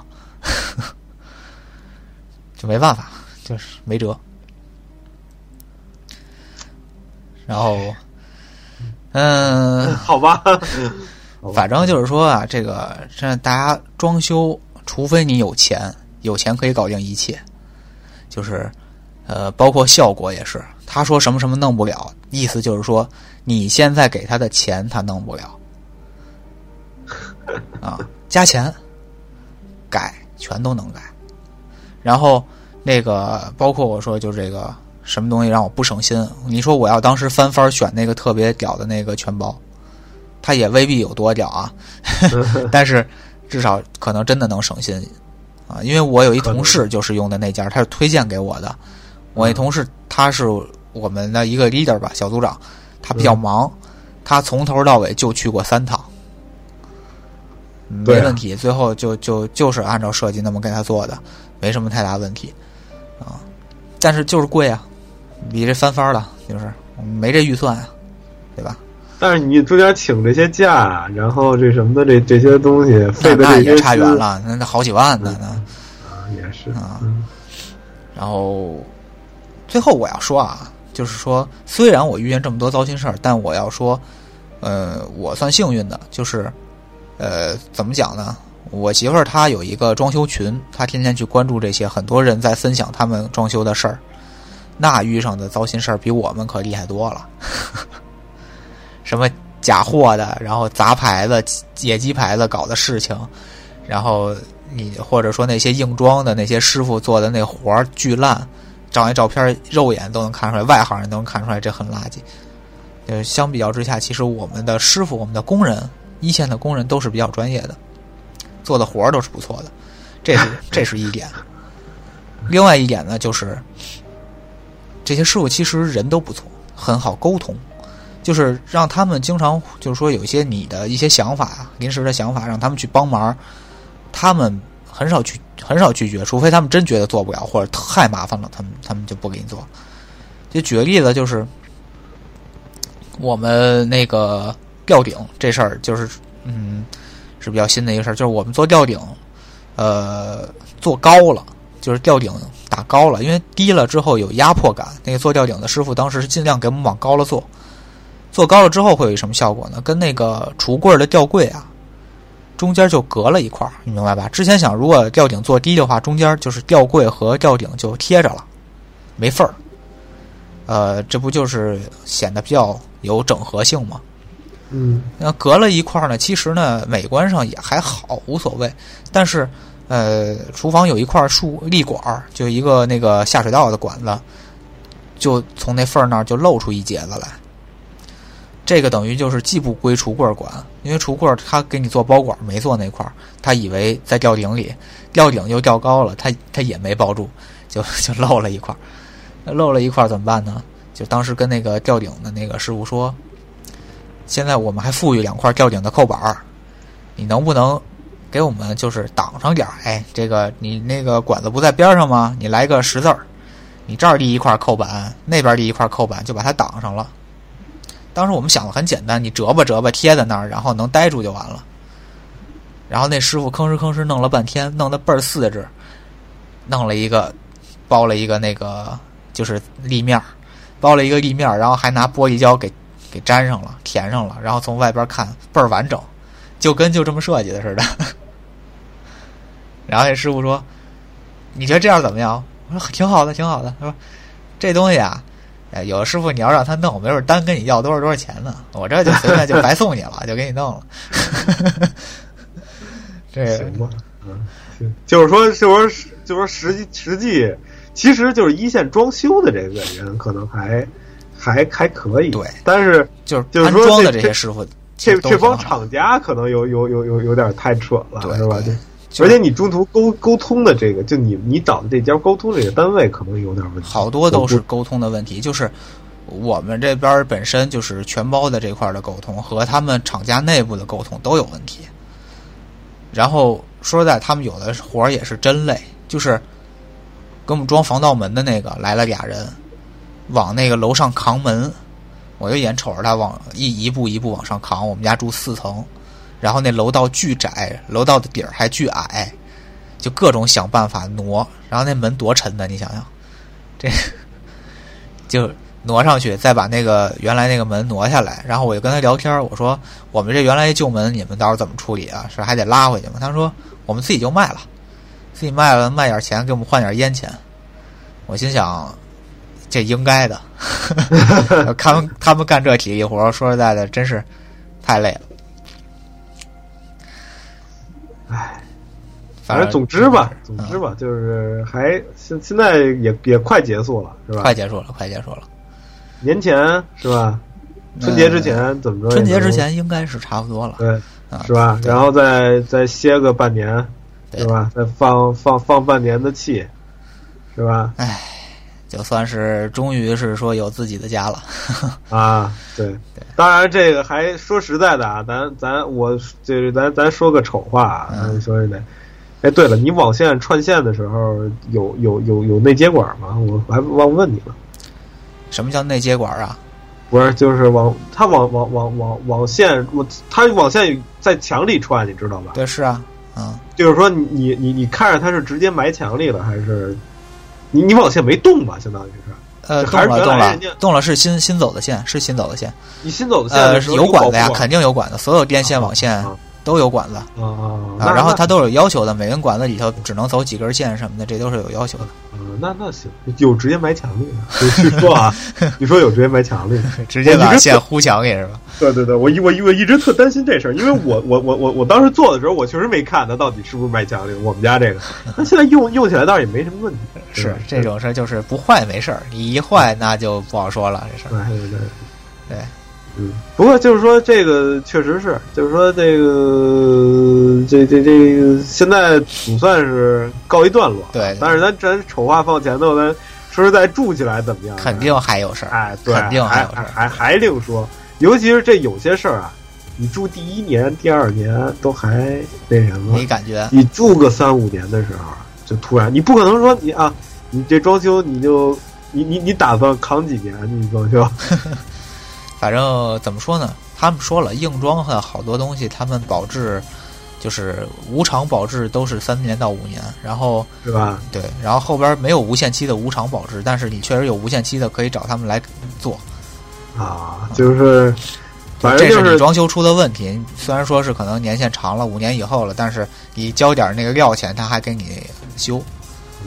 就没办法，就是没辙。然后，嗯，好吧。反正就是说啊，这个现在大家装修，除非你有钱，有钱可以搞定一切。就是呃，包括效果也是。他说什么什么弄不了，意思就是说你现在给他的钱他弄不了啊，加钱改全都能改。然后那个包括我说就这个什么东西让我不省心，你说我要当时翻番选那个特别屌的那个全包，他也未必有多屌啊，但是至少可能真的能省心啊，因为我有一同事就是用的那家，他是推荐给我的。我那同事他是我们的一个 leader 吧，小组长，他比较忙，他从头到尾就去过三趟，没问题。最后就就就是按照设计那么给他做的，没什么太大问题啊。但是就是贵啊，比这翻番了，就是没这预算啊，对吧？但是你中间请这些假，然后这什么的这这些东西费的那也差远了，那那好几万呢，那啊也是啊，然后。最后我要说啊，就是说，虽然我遇见这么多糟心事儿，但我要说，呃，我算幸运的，就是，呃，怎么讲呢？我媳妇儿她有一个装修群，她天天去关注这些，很多人在分享他们装修的事儿，那遇上的糟心事儿比我们可厉害多了。什么假货的，然后砸牌子、野鸡牌子搞的事情，然后你或者说那些硬装的那些师傅做的那活儿巨烂。照一照片，肉眼都能看出来，外行人都能看出来，这很垃圾。呃，相比较之下，其实我们的师傅、我们的工人，一线的工人都是比较专业的，做的活儿都是不错的。这是这是一点。另外一点呢，就是这些师傅其实人都不错，很好沟通，就是让他们经常就是说有一些你的一些想法、临时的想法，让他们去帮忙，他们。很少去，很少拒绝，除非他们真觉得做不了或者太麻烦了，他们他们就不给你做。就举个例子，就是我们那个吊顶这事儿，就是嗯是比较新的一个事儿，就是我们做吊顶，呃做高了，就是吊顶打高了，因为低了之后有压迫感。那个做吊顶的师傅当时是尽量给我们往高了做，做高了之后会有什么效果呢？跟那个橱柜的吊柜啊。中间就隔了一块你明白吧？之前想，如果吊顶做低的话，中间就是吊柜和吊顶就贴着了，没缝儿。呃，这不就是显得比较有整合性吗？嗯，那隔了一块呢，其实呢，美观上也还好，无所谓。但是，呃，厨房有一块竖立管就一个那个下水道的管子，就从那缝儿那儿就露出一截子来。这个等于就是既不归橱柜管，因为橱柜他给你做包管没做那块儿，他以为在吊顶里，吊顶又吊高了，他他也没包住，就 就漏了一块儿。漏了一块儿怎么办呢？就当时跟那个吊顶的那个师傅说，现在我们还富裕两块吊顶的扣板儿，你能不能给我们就是挡上点儿？哎，这个你那个管子不在边上吗？你来个十字儿，你这儿立一块扣板，那边立一块扣板，就把它挡上了。当时我们想的很简单，你折吧折吧贴在那儿，然后能待住就完了。然后那师傅吭哧吭哧弄了半天，弄得倍儿四肢，弄了一个包了一个那个就是立面包了一个立面然后还拿玻璃胶给给粘上了，填上了，然后从外边看倍儿完整，就跟就这么设计的似的。然后那师傅说：“你觉得这样怎么样？”我说：“挺好的，挺好的。”他说：“这东西啊。”哎，有的师傅你要让他弄，没准单跟你要多少多少钱呢？我这就随便就白送你了，就给你弄了。这行吧，嗯，就是说，就是说，就是说，实际实际，其实就是一线装修的这个人可能还还还可以，对，但是就是就是说装的这些师傅，这这帮厂家可能有有有有有点太蠢了，是吧？对。而且你中途沟沟通的这个，就你你找的这家沟通这个单位可能有点问题。好多都是沟通的问题，就是我们这边本身就是全包的这块的沟通和他们厂家内部的沟通都有问题。然后说实在，他们有的活儿也是真累，就是给我们装防盗门的那个来了俩人，往那个楼上扛门，我就眼瞅着他往一一步一步往上扛。我们家住四层。然后那楼道巨窄，楼道的底儿还巨矮，就各种想办法挪。然后那门多沉的，你想想，这 就挪上去，再把那个原来那个门挪下来。然后我就跟他聊天，我说：“我们这原来旧门，你们到时候怎么处理啊？是还得拉回去吗？”他说：“我们自己就卖了，自己卖了卖点钱，给我们换点烟钱。”我心想，这应该的。他们他们干这体力活，说实在的，真是太累了。唉，反正总之吧，总之吧，就是还现现在也也快结束了，是吧？快结束了，快结束了。年前是吧？春节之前怎么着？春节之前应该是差不多了，对，是吧？然后再再歇个半年，是吧？再放放放半年的气，是吧？唉，就算是终于是说有自己的家了 啊！对，当然这个还说实在的啊，咱咱我就是咱咱说个丑话啊，咱说实在。哎，对了，你网线串线的时候有有有有内接管吗？我还忘问你了。什么叫内接管啊？不是，就是网，它网网网网网线，我它网线在墙里串，你知道吧？对，是啊，嗯，就是说你你你你看着它是直接埋墙里了，还是你你网线没动吧？相当于是，呃，动了动了动了，是新新走的线，是新走的线。你新走的线呃有管的呀，肯定有管的，所有电线网线都有管子啊啊，然后它都有要求的，每根管子里头只能走几根线什么的，这都是有要求的。嗯，那那行，有直接埋墙里的，据说啊，你说有直接埋墙里的，直接把线糊墙里是吧？对对对，我一我我一直特担心这事儿，因为我我我我我当时做的时候，我确实没看它到底是不是埋墙里。我们家这个，那现在用用起来倒是也没什么问题。是这种事儿，就是不坏没事儿，你一坏那就不好说了。这事儿，对对对对。嗯，不过就是说，这个确实是，就是说，这个这这这个现在总算是告一段落。对，但是咱咱丑话放前头，咱说实在住起来怎么样？肯定还有事儿，哎，肯定还有事儿，还还另说。尤其是这有些事儿啊，你住第一年、第二年都还那什么，没感觉。你住个三五年的时候，就突然，你不可能说你啊，你这装修你就你你你打算扛几年？你装修？反正怎么说呢？他们说了，硬装的好多东西，他们保质就是无偿保质都是三年到五年，然后是吧？对，然后后边没有无限期的无偿保质，但是你确实有无限期的，可以找他们来做。啊，就是反正这是你装修出的问题。虽然说是可能年限长了，五年以后了，但是你交点那个料钱，他还给你修。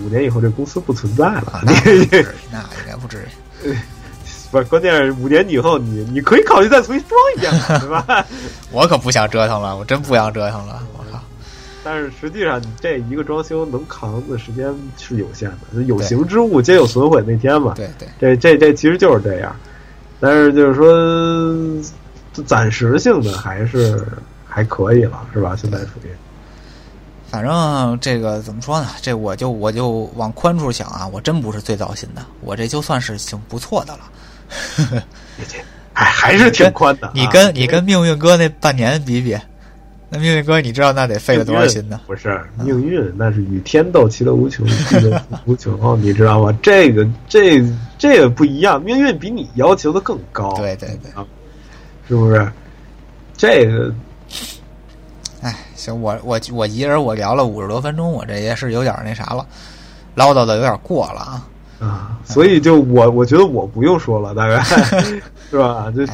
五年以后这公司不存在了，那 应该不至于。不是，关键是五年以后，你你可以考虑再重新装一遍，对吧？我可不想折腾了，我真不想折腾了，我靠！但是实际上，你这一个装修能扛的时间是有限的，有形之物皆有损毁那天嘛。对对，这这这其实就是这样。但是就是说，暂时性的还是还可以了，是吧？现在属于。反正这个怎么说呢？这我就我就往宽处想啊，我真不是最糟心的，我这就算是挺不错的了。哎，还是挺宽的。你跟你跟命运哥那半年比比，那命运哥你知道那得费了多少心呢？不是命运，那是与天斗，其乐无穷，其乐无穷，你知道吗？这个这这个不一样，命运比你要求的更高。对对对，是不是？这个，哎，行，我我我一人我聊了五十多分钟，我这也是有点那啥了，唠叨的有点过了啊。啊，所以就我我觉得我不用说了，大概 是吧？就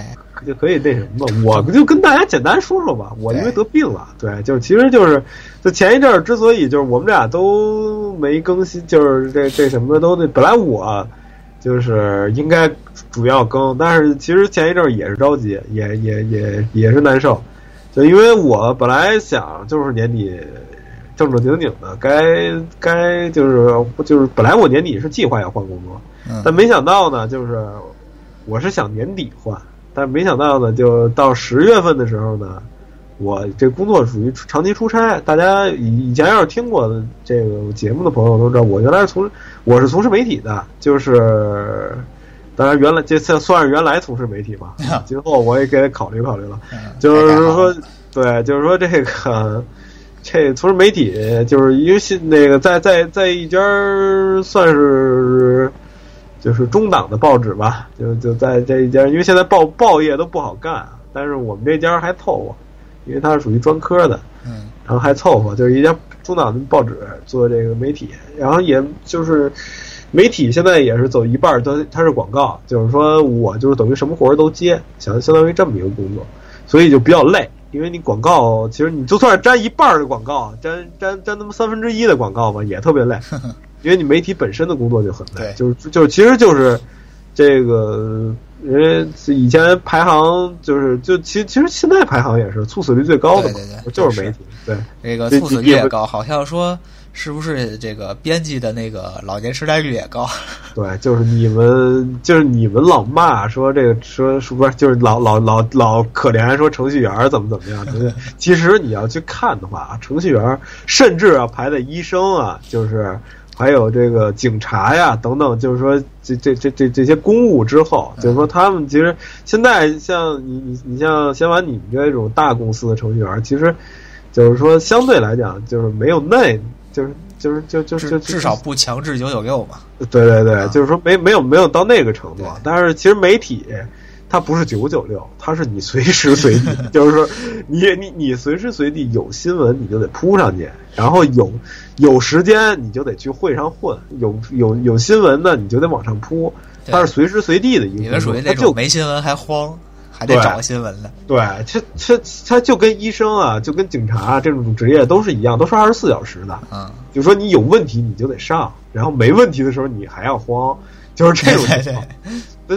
就可以那什么吧，我就跟大家简单说说吧。我因为得病了，对，就是其实就是就前一阵儿之所以就是我们俩都没更新，就是这这什么都那本来我就是应该主要更，但是其实前一阵儿也是着急，也也也也是难受，就因为我本来想就是年底。正正经经的，该该就是就是，本来我年底是计划要换工作，但没想到呢，就是我是想年底换，但没想到呢，就到十月份的时候呢，我这工作属于长期出差。大家以以前要是听过这个节目的朋友都知道，我原来是从我是从事媒体的，就是当然原来这算算是原来从事媒体吧。今后我也给考虑考虑了，就是说对，就是说这个。这从事媒体，就是因为现那个在在在一家算是就是中档的报纸吧，就就在这一家，因为现在报报业都不好干，但是我们这家还凑合，因为它是属于专科的，嗯，然后还凑合，就是一家中档的报纸做这个媒体，然后也就是媒体现在也是走一半都它是广告，就是说我就是等于什么活儿都接，相相当于这么一个工作，所以就比较累。因为你广告，其实你就算是沾一半的广告，沾沾沾他妈三分之一的广告吧，也特别累。因为你媒体本身的工作就很累，对就是就是其实就是这个。因为以前排行就是就其其实现在排行也是猝死率最高的嘛，对对对就是媒体。对，这个猝死率也高，好像说是不是这个编辑的那个老年痴呆率也高？对，就是你们，就是你们老骂说这个说说不是，就是老老老老可怜说程序员怎么怎么样，对不对？其实你要去看的话，程序员甚至要排在医生啊，就是还有这个警察呀等等，就是说这这这这这些公务之后，就是说他们其实现在像你你你像先把你们这种大公司的程序员，其实就是说相对来讲就是没有那，就是就是就就就至至少不强制九九六嘛。对对对，啊就是说没没有没有到那个程度对，但是其实媒体它不是九九六，它是你随时随地，就是说你你你随时随地有新闻你就得扑上去，然后有有时间你就得去会上混，有有有新闻的你就得往上扑，它是随时随地的一你个工作，们属于那种没新闻还慌，还得找个新闻的。对，它它它就跟医生啊，就跟警察、这种职业都是一样，都是二十四小时的。嗯，就说你有问题你就得上，然后没问题的时候你还要慌，就是这种情况。那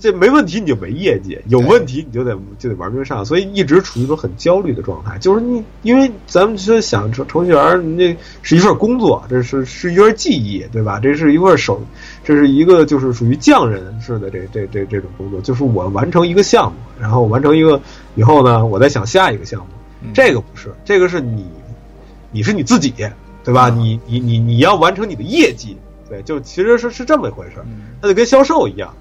这没问题你就没业绩，有问题你就得就得玩命上，所以一直处于一种很焦虑的状态。就是你，因为咱们说想程程序员，那是一份工作，这是是一份技艺，对吧？这是一份手，这是一个就是属于匠人式的这这这这种工作，就是我完成一个项目，然后完成一个以后呢，我再想下一个项目。嗯这个不是，这个是你，你是你自己，对吧？嗯你你你你要完成你的业绩，对，就其实是是这么一回事儿，嗯它就跟销售一样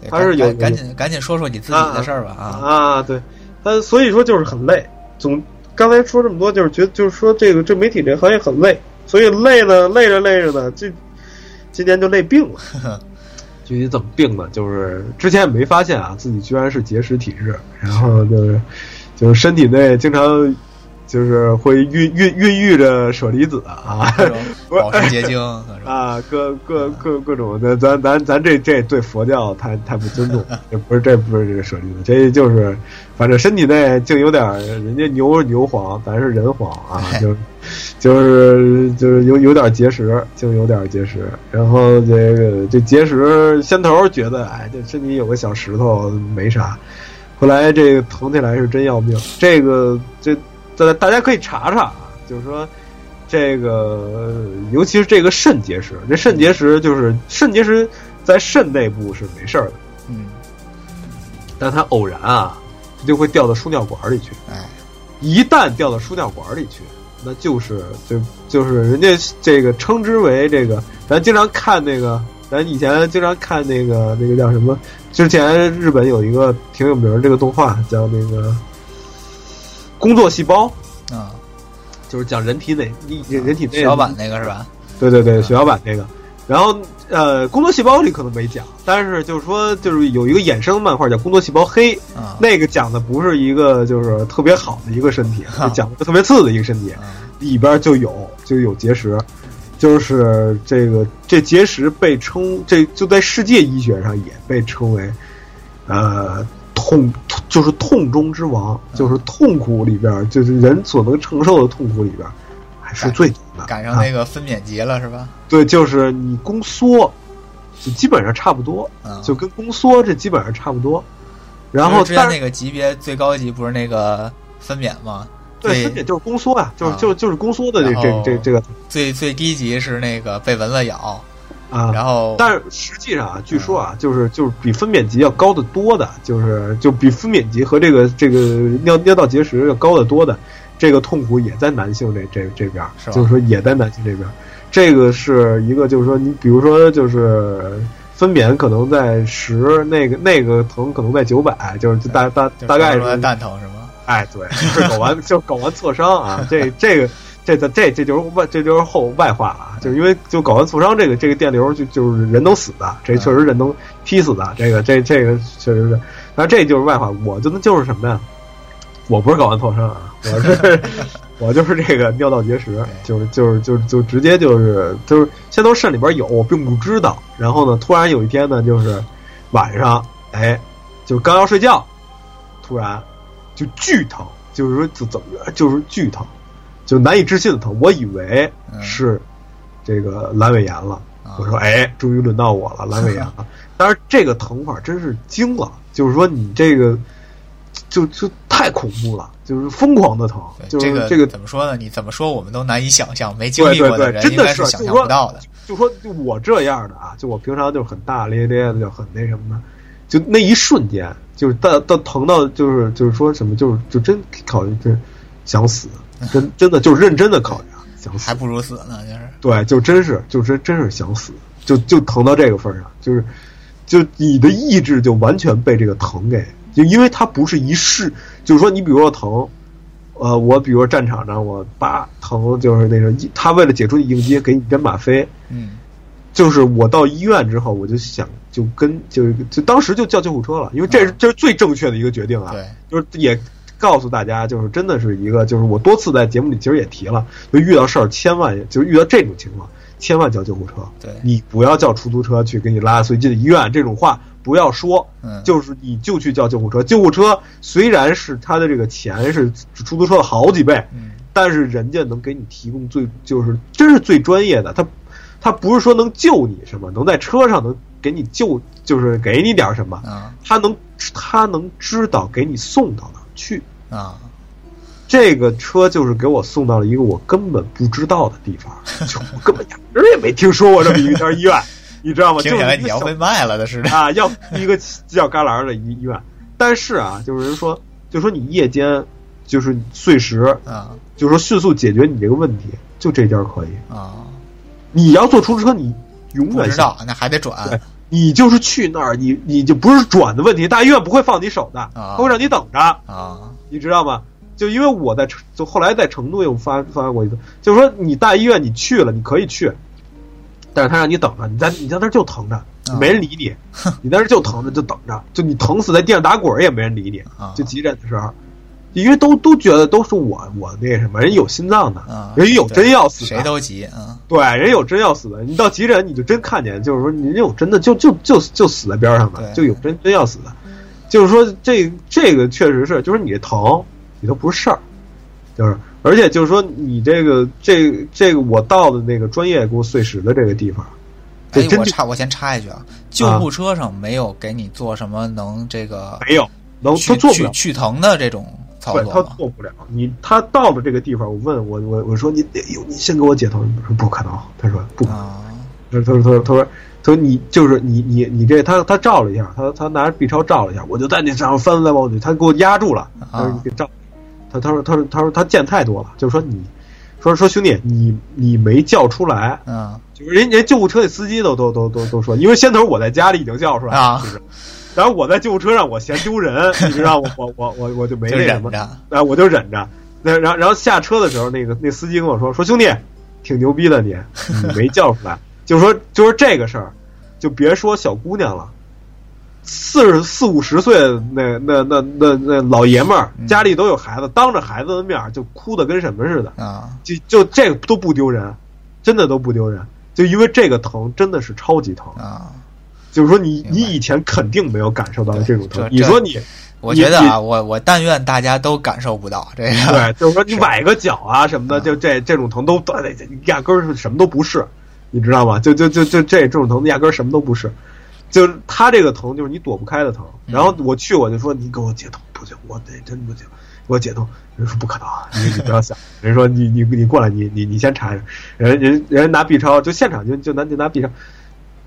对还是有赶赶紧赶紧说说你自己的事儿吧啊！啊，对，他所以说就是很累。总刚才说这么多，就是觉得就是说这个这媒体这个行业很累，所以累呢，累着累着呢，这今年就累病了。具体怎么病的？就是之前也没发现啊，自己居然是节食体质，然后就是就是身体内经常就是会孕孕孕育着舍利子啊，保湿结晶，啊，各各各各种。的，咱咱咱这这对佛教太太不尊重，这不是这不是这个舍利子，这就是反正身体内竟有点儿人家牛是牛黄，咱是人黄啊，就就是就是有有点结石，就有点结石，然后这个这结石先头觉得哎这身体有个小石头没啥，后来这个疼起来是真要命，这个这大大家可以查查啊，就是说。这个，尤其是这个肾结石，这肾结石就是肾结石在肾内部是没事儿的，嗯，但它偶然啊，它就会掉到输尿管里去。哎，一旦掉到输尿管里去，那就是就就是人家这个称之为这个，咱经常看那个，咱以前经常看那个那个叫什么？之前日本有一个挺有名儿这个动画叫那个《工作细胞》，啊，就是讲人体内人人体内血小板那个是吧？对对对，血小板那个。然后呃，工作细胞里可能没讲，但是就是说，就是有一个衍生漫画叫《工作细胞黑》，啊，那个讲的不是一个就是特别好的一个身体，就讲的特别次的一个身体，啊里边就有就有结石，就是这个这结石被称这就在世界医学上也被称为呃痛就是痛中之王，就是痛苦里边就是人所能承受的痛苦里边还是最难的，赶上啊那个分娩节了是吧？对，就是你宫缩，就基本上差不多，啊，就跟宫缩这基本上差不多。然后之前但那个级别最高级不是那个分娩吗？对，分娩就是宫缩啊，就是啊就就是宫缩的这这这这个最最低级是那个被蚊子咬，啊。然后但是实际上啊，据说啊，就是就是比分娩级要高得多的，就是就比分娩级和这个这个尿尿道结石要高得多的，这个痛苦也在男性这这这边就是说也在男性这边儿。这个是一个，就是说你比如说就是分娩可能在十，那个那个疼可能在九百，就是大大大概是蛋疼是吗？哎，对，就是睾丸，就是睾丸挫伤啊，这这个。这这这这就是外这就是后外话了啊，就是因为就睾丸挫伤这个这个电流就就是人都死的，这确实人都劈死的，这个这这个确实是，但这就是外话，我就就是什么呀？我不是睾丸挫伤啊，我是我就是这个尿道结石，就是就是就就直接就是就是先从肾里边有，我并不知道，然后呢，突然有一天呢，就是晚上，哎，就刚要睡觉，突然就巨疼，就是说怎怎么着，就是巨疼，就难以置信的疼。我以为嗯是这个阑尾炎了。啊我说，哎，终于轮到我了，阑尾炎了。但是这个疼法真是惊了，就是说你这个就就太恐怖了，就是疯狂的疼，就对这个是这个怎么说呢？你怎么说我们都难以想象，没经历对过的人对对真的应该想是想象不到的。就说就我这样的啊，就我平常就是很大咧咧的，就很那什么的，就那一瞬间，就是到到疼到就是就是说什么，就是就真考虑这想死，真真的就是认真的考虑啊，想死还，不如死呢，就是对，就真是就真真是想死，就就疼到这个份儿上，就是就你的意志就完全被这个疼给，就因为它不是一世，就是说你比如说疼。呃，我比如说战场上，我叭疼，就是那个，他为了解除你应激，给你针吗啡，嗯就是我到医院之后，我就想就跟就就当时就叫救护车了，因为这是这是最正确的一个决定啊。对，就是也告诉大家，就是真的是一个，就是我多次在节目里其实也提了，就遇到事儿千万就是遇到这种情况，千万叫救护车。对你不要叫出租车去给你拉随进医院这种话不要说，嗯就是你就去叫救护车。救护车虽然是他的这个钱是出租车的好几倍，嗯但是人家能给你提供最就是真是最专业的，他他不是说能救你什么，能在车上能给你救，就是给你点什么，啊他能他能知道给你送到去。啊这个车就是给我送到了一个我根本不知道的地方，就我根本压根儿也没听说过这么一家医院，你知道吗？听起来你要被卖了的似的。啊，要一个犄角旮旯的医医院。但是啊，就是人说，就说你夜间就是碎石，啊就是说迅速解决你这个问题，就这家可以。啊，你要坐出租车，你永远不知道，那还得转对，你就是去那儿，你你就不是转的问题，大医院不会放你手的，他会让你等着，啊你知道吗？就因为我在成就后来在成都又发发过一次，就是说你大医院你去了，你可以去，但是他让你等着，你在你在那儿就疼着，啊没人理你，你在那儿就疼着就等着，就你疼死在地上打滚儿也没人理你啊，就急诊的时候。因为都都觉得都是我我那什么，人有心脏的，啊，人有真要死的，谁都急啊对，人有真要死的，你到急诊你就真看见，就是说人有真的就就就就死在边上的，就有真真要死的，就是说这这个确实是，就是你这疼，你都不是事儿，就是而且就是说你这个这这个我到的那个专业给我碎石的这个地方，这哎，我插我先插一句啊，救护车上没有给你做什么能这个没有能他去。去去疼的这种操对他？做不了，你他到了这个地方，我问我我我说你得有你先给我解疼，他说不可能，他说不可能，啊。他说他说他说他说他说你就是你你你这他他照了一下，他他拿着 B 超照了一下，我就在那上翻来往去，他给我压住了，他说你给照，他他说他说他说他见太多了，就是说你说说兄弟你你没叫出来，嗯。就是人人救护车的司机都都都都都说，因为先头我在家里已经叫出来了，啊就是然后我在救护车上我嫌丢人，你知道我我我我我就没那什么，忍着。啊，我就忍着。那然后然后下车的时候，那个那司机跟我说说兄弟，挺牛逼的你，你没叫出来，就说就是这个事儿，就别说小姑娘了，四十四五十岁那那那那那老爷们儿嗯家里都有孩子，当着孩子的面儿就哭的跟什么似的，啊。就就这个都不丢人，真的都不丢人，就因为这个疼真的是超级疼，啊！就是说你你以前肯定没有感受到这种疼这，你说你。我觉得啊，我我但愿大家都感受不到这个。对，就是说你崴个脚啊什么的，嗯就这这种疼都压根儿是什么都不是，你知道吗？就就就就这这种疼压根儿什么都不是，就是他这个疼就是你躲不开的疼。嗯然后我去我就说你给我解疼，不行，我得真不行，给我解疼。人说不可能，啊你你不要想。人说你你你过来，你你你先查查。人人人拿 B 超，就现场就就拿就拿 B 超，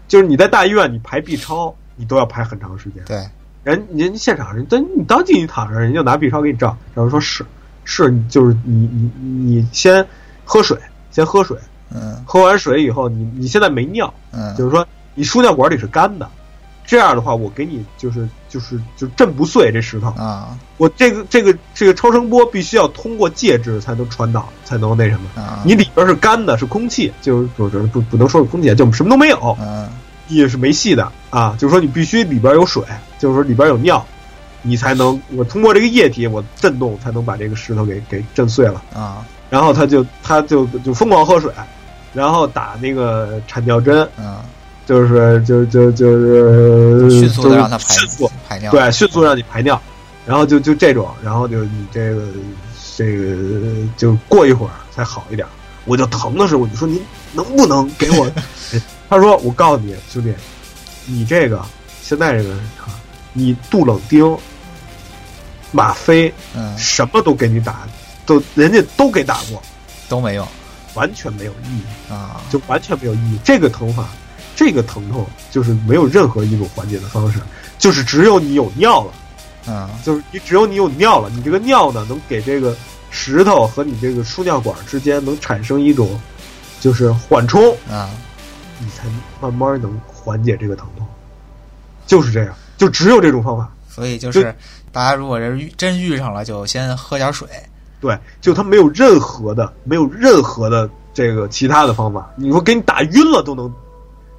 就是你在大医院你排 B 超，你都要排很长时间。对，人人现场人，但你刚进去躺着，人就拿 B 超给你照，然后说是是，就是你你你先喝水，先喝水，嗯。喝完水以后，你你现在没尿，嗯，就是说你输尿管里是干的，这样的话，我给你就是就是就震不碎这石头，啊。我这个这个这个超声波必须要通过介质才能传导，才能那什么。啊，你里边是干的，是空气，就是就是不不能说是空气，就什么都没有，嗯也是没戏的啊！就是说你必须里边有水，就是说里边有尿，你才能我通过这个液体我震动才能把这个石头给给震碎了。啊然后他就他就就疯狂喝水，然后打那个产尿针，嗯，就是就就就是迅速的让它排迅速排尿。对迅速让你排尿，然后就就这种，然后就你这个这个就过一会儿才好一点，我就疼的时候，我就说您能不能给我？他说我告诉你兄弟，你这个现在这个啊，你杜冷丁、吗啡嗯，什么都给你打，都人家都给打过，都没用完全没有意义，啊，就完全没有意义。这个疼法，这个疼痛就是没有任何一种缓解的方式，就是只有你有尿了。嗯就是你只有你有尿了，你这个尿呢，能给这个石头和你这个输尿管之间能产生一种就是缓冲，啊，你才慢慢能缓解这个疼痛。就是这样，就只有这种方法。所以就是大家如果是遇真遇上了，就先喝点水，对，就他没有任何的，没有任何的这个其他的方法。你说给你打晕了都能，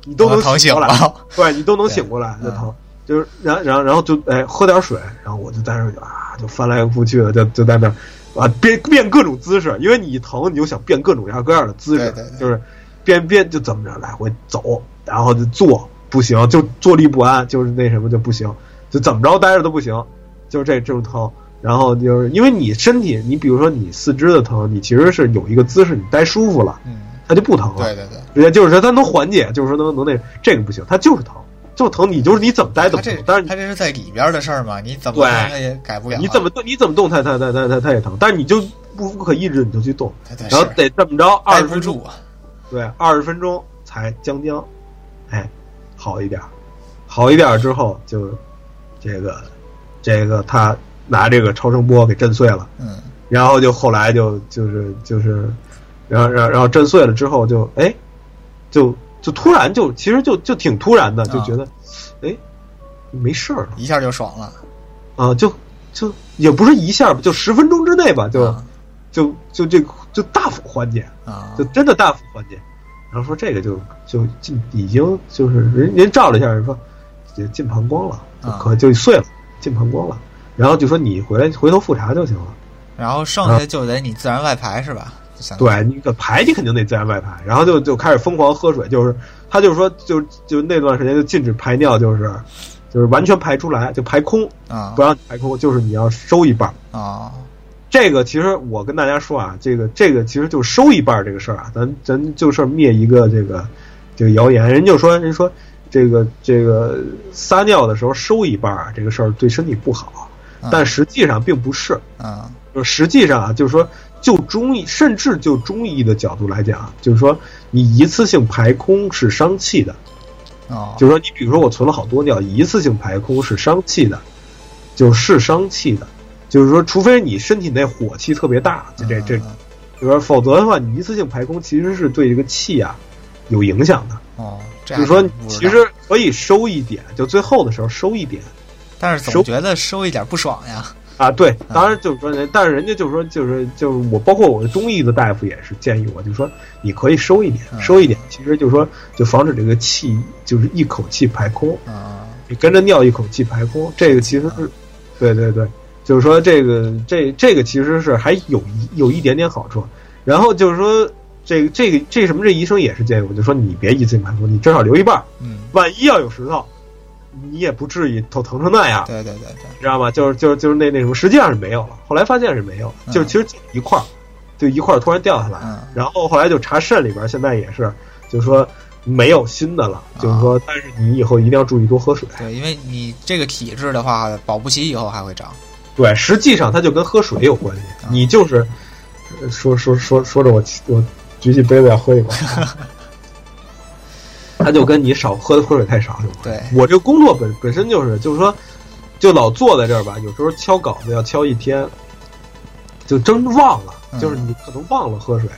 你都能醒过来，对你都能醒过来，就疼。就是，然然后然后就哎喝点水，然后我就在那儿就啊就翻来覆去的，就就在那儿啊变变各种姿势，因为你一疼你就想变各种各样各样的姿势，对对对就是变变就怎么着来回走，然后就坐不行，就坐立不安，就是那什么就不行，就怎么着待着都不行，就是这这种疼。然后就是因为你身体，你比如说你四肢的疼，你其实是有一个姿势你待舒服了，嗯，它就不疼了。对对对，也就是说它能缓解，就是说能能那这个不行，它就是疼，就疼，你就是你怎么待都他这不疼，但是你他这是在里边的事儿嘛，你怎么对。弄他也改不了，你怎么动你怎么动它它它它它它也疼，但是你就不不可抑制你就去动，然后得这么着二十分钟，对，二十分钟才将将，哎，好一点，好一点之后就这个这个他拿这个超声波给震碎了。嗯然后就后来就就是就是，然后然后然后震碎了之后就哎，就就突然就其实就就挺突然的，就啊觉得哎没事儿了一下就爽了，啊，就就也不是一下吧，就十分钟之内吧，就啊就就这就大幅缓解，啊就真的大幅缓解。然后说这个就就进已经就是人人照了一下，人说就进膀胱了，就啊可就碎了，进膀胱了。然后就说你回来回头复查就行了。然后剩下就得你自然外排是吧？对，你个排你肯定得自然外排，然后就就开始疯狂喝水，就是他就是说就就那段时间就禁止排尿，就是就是完全排出来，就排空，啊不让你排空，就是你要收一半儿。啊这个其实我跟大家说啊，这个这个其实就是收一半儿这个事儿啊，咱咱就是灭一个这个这个谣言，人就说人说这个这个撒尿的时候收一半儿啊，这个事儿对身体不好，但实际上并不是。啊就实际上啊，就是说，就中医，甚至就中医的角度来讲，就是说，你一次性排空是伤气的。哦，就是说，你比如说我存了好多尿，一次性排空是伤气的，就是伤气的。就是说，除非你身体内火气特别大，就这这，嗯就是说，否则的话，你一次性排空其实是对这个气啊有影响的。哦，这就是说其实可以收一点，就最后的时候收一点。但是总收觉得收一点不爽呀。啊，对，当然就是说人，但是人家就是说，就是就是我，包括我的中医的大夫也是建议我，就是说你可以收一点，嗯收一点，其实就是说，就防止这个气就是一口气排空，啊你跟着尿一口气排空，这个其实是，对对对，就是说这个这这个其实是还有一有一点点好处，然后就是说这个这个这什么，这医生也是建议我，就说你别一次性排空，你至少留一半儿，嗯，万一要有石头，你也不至于头疼成那样。对对对对，知道吗？就是就是就是那那什么，实际上是没有了。后来发现是没有，嗯就其实就一块儿，就一块儿突然掉下来，嗯然后后来就查肾里边，现在也是，就是说没有新的了，啊就是说，但是你以后一定要注意多喝水。对，因为你这个体质的话，保不齐以后还会长。对，实际上它就跟喝水有关系，啊你就是呃说说说说着我我举起杯子要喝一口。它就跟你少喝的喝水太少有关系。对我这个工作本本身就是，就是说，就老坐在这儿吧，有时候敲稿子要敲一天，就真忘了，嗯就是你可能忘了喝水，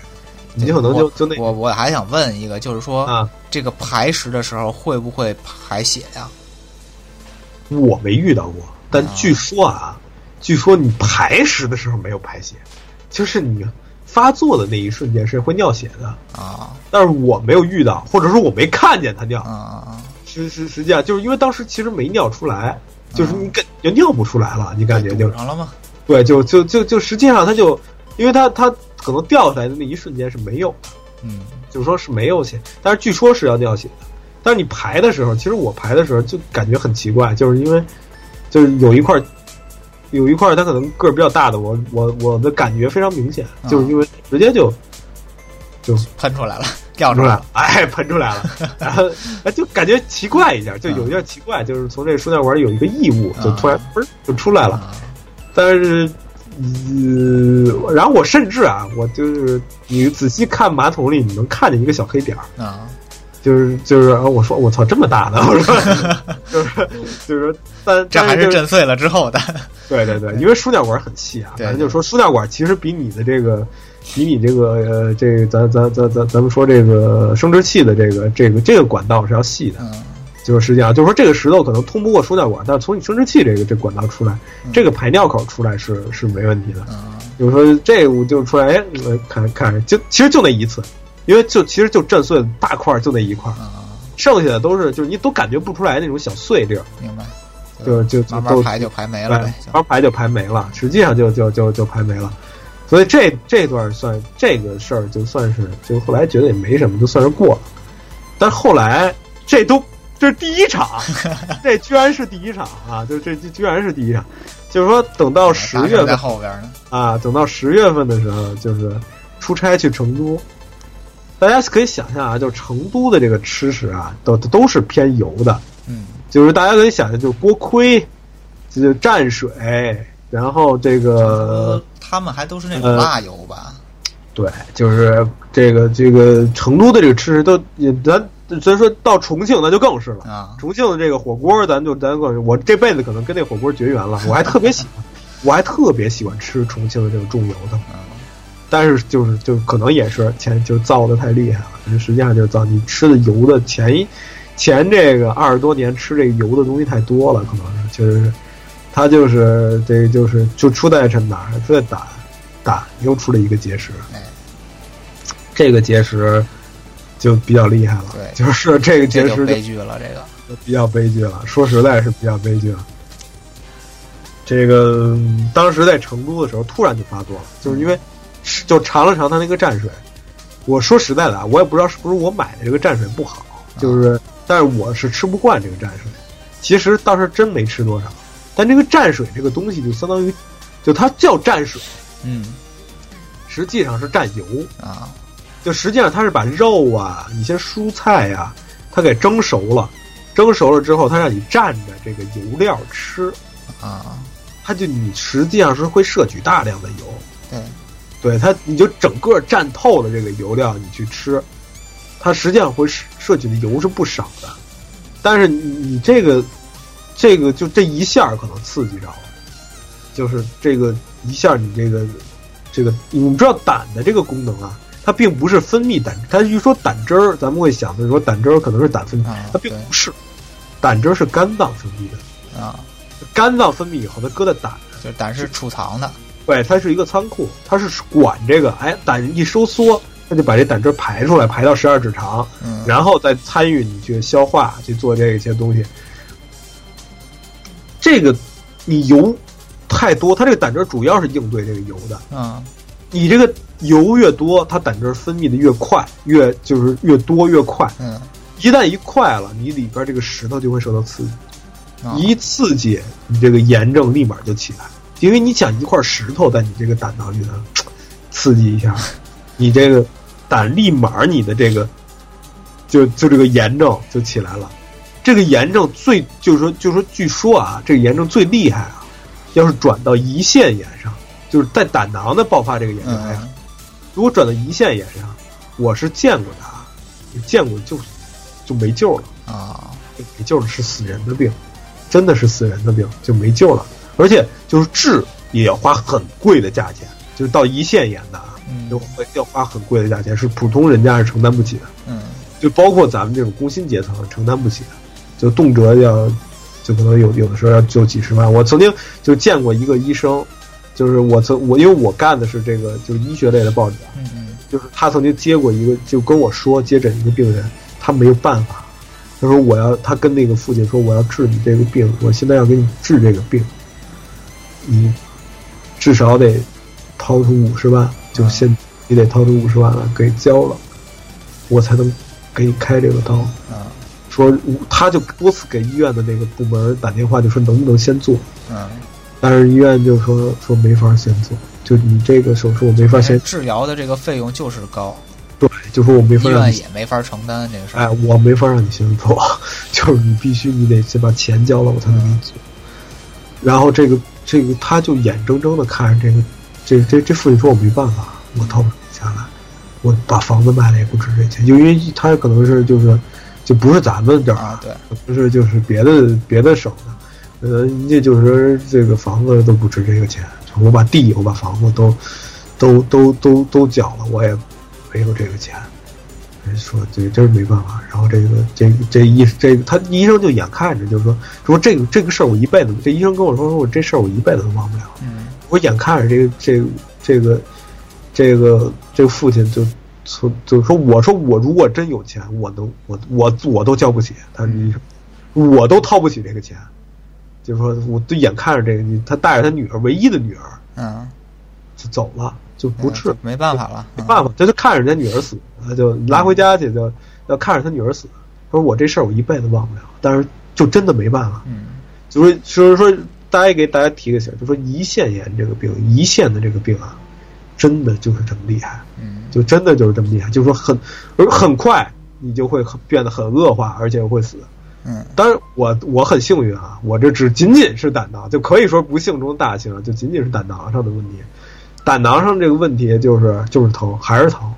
你可能就就那我我还想问一个，就是说、啊，这个排石的时候会不会排血呀？我没遇到过，但啊据说啊，据说你排石的时候没有排血，就是你发作的那一瞬间是会尿血的，啊但是我没有遇到，或者说我没看见他尿啊，啊！实实实际上就是因为当时其实没尿出来，就是你感就尿不出来了，你感觉就？对，就就就就实际上他就，因为他他可能掉下来的那一瞬间是没有的，嗯就是说是没有血，但是据说是要尿血的。但是你排的时候，其实我排的时候就感觉很奇怪，就是因为就是有一块儿有一块儿它可能个儿比较大的，我我我的感觉非常明显，啊就是因为直接就就喷出来了，掉出来了，，哎，喷出来了，然后哎就感觉奇怪一下，就有一点奇怪，就是从这个输尿管里有一个异物，就突然嘣儿就出来了。啊但是，呃，然后我甚至啊，我就是你仔细看马桶里，你能看见一个小黑点儿，啊，就是就是啊，我说我操，这么大的，我说就 是就是，但这还是震碎了之后的，对对对，因为输尿管很细啊，反正就是说输尿管其实比你的这个，比你这个呃，这个咱咱咱咱咱们说这个生殖器的这个这个这个管道是要细的，嗯。就是实际上就是说这个石头可能通不过输尿管，但是从你生殖器这个这管道出来，这个排尿口出来是是没问题的。嗯。就是说这个就出来，哎，呃看看就其实就那一次，因为就其实就震碎大块儿就那一块儿，啊，剩下的都是就是你都感觉不出来那种小碎粒儿，明白，就就就慢都慢排就排没了慢慢排就排没了，实际上就就就就排没了，所以这这段算这个事儿就算是就后来觉得也没什么，就算是过了。但后来这都这是第一场，这居然是第一场啊！就这这居然是第一场，就是说等到十月份后边呢，啊，等到十月份的时候，就是出差去成都。大家可以想象啊，就是成都的这个吃食啊，都都是偏油的，嗯就是大家可以想象，就是锅盔，就是蘸水，然后这个呃，他们还都是那种呃辣油吧？对，就是这个这个成都的这个吃食都也咱所以说到重庆那就更是了。啊，重庆的这个火锅，咱就咱更我这辈子可能跟那火锅绝缘了。我还特别喜欢，我还特别喜欢吃重庆的这个重油的。嗯但是就是就可能也是前就造的太厉害了，实际上就是造你吃的油的前一前这个二十多年吃这个油的东西太多了，可能是就是他就是这个就是就出在这哪儿？出在胆胆又出了一个结石，哎，这个结石就比较厉害了，对就是这个结石就悲剧了，这个比较悲剧了，说实在是比较悲剧了。这个嗯当时在成都的时候，突然就发作了，就是因为是就尝了尝他那个蘸水。我说实在的啊，我也不知道是不是我买的这个蘸水不好，就是但是我是吃不惯这个蘸水。其实倒是真没吃多少，但这个蘸水这个东西就相当于，就它叫蘸水，嗯实际上是蘸油。啊，就实际上它是把肉啊、一些蔬菜呀、它给蒸熟了，蒸熟了之后，它让你蘸着这个油料吃，啊，它就你实际上是会摄取大量的油，对，对它你就整个蘸透了这个油料你去吃，它实际上会摄摄取的油是不少的，但是你你这个这个就这一下可能刺激着了，就是这个一下你这个这个我们知道胆的这个功能啊，它并不是分泌胆，它一说胆汁儿，咱们会想的说胆汁儿可能是胆分泌，啊它并不是，胆汁儿是肝脏分泌的，啊，肝脏分泌以后它搁在胆。就是胆是储藏的，对，它是一个仓库，它是管这个，哎，胆一收缩，它就把这胆汁排出来，排到十二指肠，嗯，然后再参与你去消化，去做这些东西。这个你油太多，它这个胆汁主要是应对这个油的。嗯你这个油越多，它胆汁分泌的越快，越就是越多越快。嗯，一旦一快了，你里边这个石头就会受到刺激。啊一刺激，你这个炎症立马就起来，因为你想一块石头在你这个胆囊里头 刺激一下，你这个胆立马你的这个就就这个炎症就起来了。这个炎症最就是说就是说，据说啊，这个炎症最厉害啊，要是转到胰腺炎上，就是在胆囊的爆发这个炎症，哎呀，嗯如果转到胰腺炎上，我是见过的啊，见过就就没救了。啊，没救了，是死人的病，真的是死人的病，就没救了。而且就是治也要花很贵的价钱，就是到一线演的啊，嗯。就会要花很贵的价钱，是普通人家是承担不起的，嗯。就包括咱们这种工薪阶层承担不起的，就动辄要，就可能有有的时候要就几十万。我曾经就见过一个医生，就是我曾我因为我干的是这个就是医学类的报纸，嗯嗯。就是他曾经接过一个，就跟我说接诊一个病人，他没有办法，他说我要，他跟那个父亲说我要治你这个病，我现在要给你治这个病，你至少得掏出五十万，就现你得掏出五十万来给交了，我才能给你开这个刀。嗯说他就多次给医院的那个部门打电话，就说能不能先做，嗯，但是医院就说说没法先做，就你这个手术我没法先治疗的这个费用就是高，对，就说我没法让你院也没法承担这个事儿。哎，我没法让你先做，就是你必须你得先把钱交了，我才能给你做。然后这个这个，他就眼睁睁的看着这个这这这父亲说：“我没办法，我掏不出钱来，我把房子卖了也不值这钱，就因为他可能是就是就不是咱们这儿啊，对，不是就是别的别的省的，呃，人家就是这个房子都不值这个钱，我把地我把房子都都都都都缴了，我也没有这个钱。说这真是没办法，然后这个这个这医这他医生就眼看着就是说说这个这个事儿我一辈子，这医生跟我说说我这事儿我一辈子都忘不了。嗯我眼看着这个这个这个这个这个父亲就从就说我说我如果真有钱，我能我我我都交不起，他说医生我都掏不起这个钱，就是说我就眼看着这个他带着他女儿唯一的女儿嗯，就走了，就不治。嗯没办法了，没办法，他就看着人家女儿死，他就拉回家去，就要看着他女儿死。他说我这事儿我一辈子忘不了，但是就真的没办法。嗯就是就是说，大家也给大家提个醒，就说胰腺炎这个病，胰腺的这个病啊，真的就是这么厉害，嗯就真的就是这么厉害，就是说很而很快你就会很变得很恶化，而且会死。嗯当然我我很幸运啊，我这只仅仅是胆囊，就可以说不幸中大幸，啊就仅仅是胆囊上的问题。胆囊上这个问题就是就是疼，还是疼，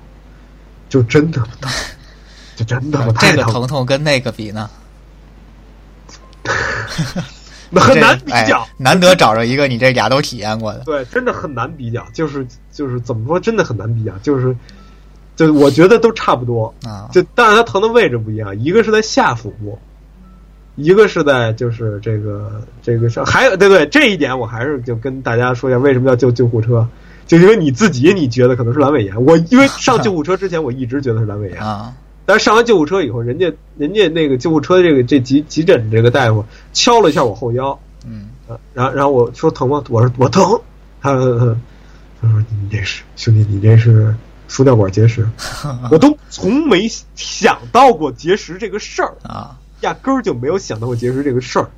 就真的疼，就真的太这个疼，痛跟那个比呢，那很难比较。哎。难得找着一个你这俩都体验过的，对，真的很难比较，就是就是怎么说，真的很难比较，就是就我觉得都差不多，啊，就但是它疼的位置不一样，一个是在下腹部，一个是在就是这个这个上，还有对对，这一点我还是就跟大家说一下，为什么要救救护车，就因为你自己你觉得可能是阑尾炎，我因为上 救护车之前我一直觉得是阑尾炎，啊，但是上完救护车以后，人家人家那个救护车这个这急急诊这个大夫敲了一下我后腰，嗯呃然后然后我说疼吗？我说我疼。他呃他说你这是兄弟，你这是输尿管结石。我都从没想到过结石这个事儿，啊压根儿就没有想到过结石这个事儿，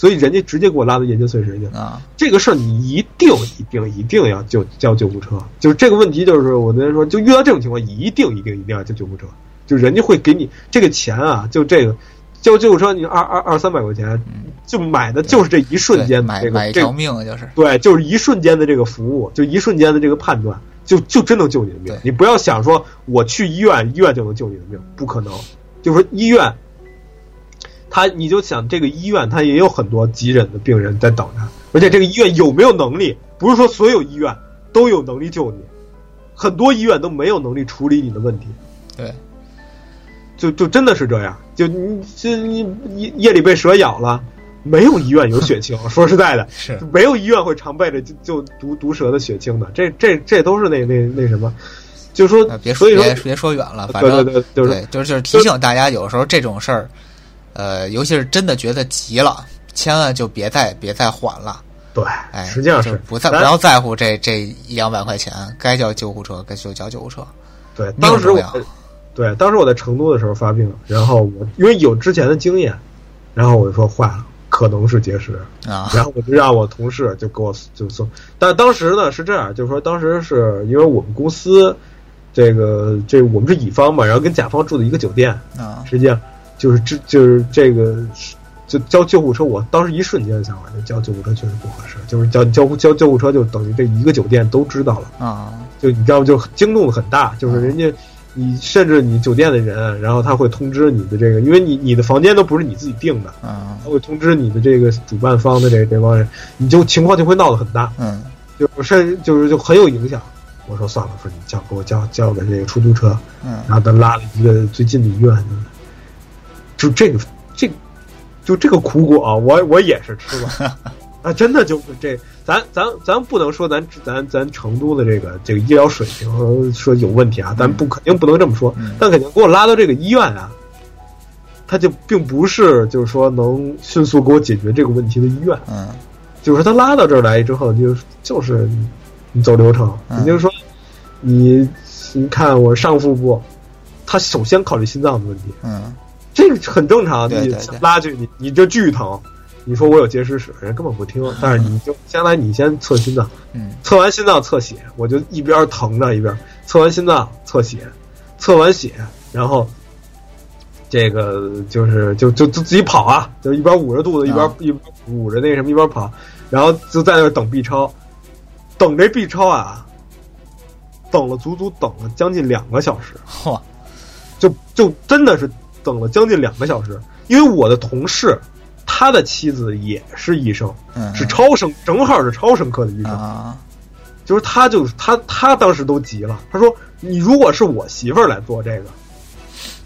所以人家直接给我拉到研究碎石去。啊，这个事儿你一定一定一定要救叫救护车，就是这个问题，就是我那天说，就遇到这种情况，一定一定一定要叫救护车，就人家会给你这个钱啊，就这个叫救护车，你二二二三百块钱，就买的就是这一瞬间买这个这买一条命就是，对，就是一瞬间的这个服务，就一瞬间的这个判断，就就真能救你的命。你不要想说我去医院，医院就能救你的命，不可能。就是说医院，他你就想这个医院，他也有很多急诊的病人在等着，而且这个医院有没有能力，不是说所有医院都有能力救你，很多医院都没有能力处理你的问题。对，就就真的是这样，就你这你夜夜里被蛇咬了，没有医院有血清。说实在的，是没有医院会常备着就就毒毒蛇的血清的，这这这都是那那那什么，就说呃别说别别说远了，反对正对对就是对，就是就是提醒大家，有时候这种事儿，呃，尤其是真的觉得急了，千万就别再别再缓了，对，哎，实际上就是不在不要在乎这这一两百块钱，该叫救护车该就叫救护车，对，当时我对当时我在成都的时候发病，然后我因为有之前的经验，然后我就说坏了，可能是结石，啊，然后我就让我同事就给我就送，但当时呢是这样，就是说当时是因为我们公司这个这我们是乙方嘛，然后跟甲方住的一个酒店，啊，实际上就是这就是这个就叫救护车，我当时一瞬间想法就叫救护车确实不合适，就是叫叫叫救护车就等于这一个酒店都知道了，啊，就你知道吗？就惊动的很大，就是人家。你甚至你酒店的人，然后他会通知你的这个，因为你你的房间都不是你自己订的，嗯他会通知你的这个主办方的这这帮人，你就情况就会闹得很大，嗯就甚至就是就很有影响。我说算了，说你叫给我叫叫个这个出租车，嗯然后他拉了一个最近的医院，就这个这个就这个苦果、啊，我我也是吃了 啊，真的就是这，咱咱咱不能说咱咱咱成都的这个这个医疗水平呃说有问题啊，咱不肯定不能这么说，嗯。但肯定给我拉到这个医院啊，他就并不是就是说能迅速给我解决这个问题的医院，嗯。就是他拉到这儿来之后，就就是你走流程，嗯。也就是说，你你看我上腹部，他首先考虑心脏的问题，嗯这个很正常。你拉去你你就巨疼，你说我有结石史，人根本不听。但是你就将来你先测心脏，嗯。测完心脏测血，我就一边疼着一边。测完心脏测血，测完血，然后这个就是就就就自己跑啊，就一边捂着肚子，一边、啊一边捂着那什么，一边跑，然后就在那等 B 超，等这 B 超啊，等了足足等了将近两个小时，嚯，就就真的是等了将近两个小时，因为我的同事。他的妻子也是医生，嗯，是超声，正好是超声科的医生。啊，就是他就是他他当时都急了，他说：“你如果是我媳妇儿来做这个，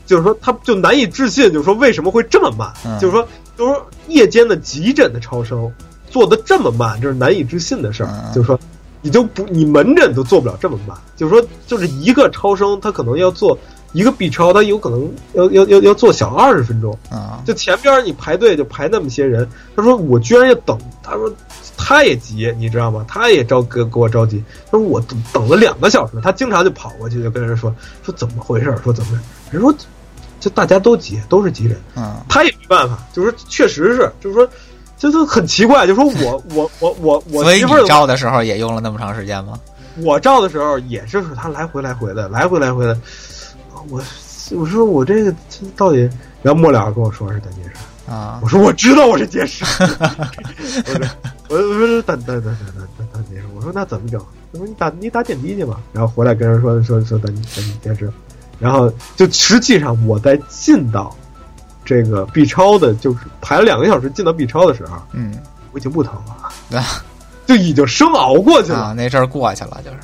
就是说他就难以置信，就是说为什么会这么慢？嗯就是说就是说夜间的急诊的超声做的这么慢，这是难以置信的事儿。嗯就是说你就不你门诊都做不了这么慢，就是说就是一个超声，他可能要做一个 B 超，他有可能要要要要做小二十分钟。啊，就前边你排队就排那么些人，他说我居然要等，他说他也急，你知道吗？他也着给给我着急，他说我等等了两个小时，他经常就跑过去就跟人说说怎么回事儿，说怎么人说就大家都急，都是急人，嗯他也没办法，就是确实是，就是说。就是很奇怪，就说我 我我我我所以媳妇儿的你照的时候也用了那么长时间吗？我照的时候也是他来回来回的，来回来回的。我我说我这个这到底，然后末了跟我说是胆结石，啊。我说我知道我是结石，我说我我说胆胆胆胆胆胆胆结石，我说那怎么整？他说你打你打点滴去吧，然后回来跟人说说说胆胆结石，然后就实际上我在进到这个 B 超的，就是排了两个小时进到 B 超的时候，嗯。我已经不疼了，啊就已经生熬过去了。啊，那阵儿过去了，就是。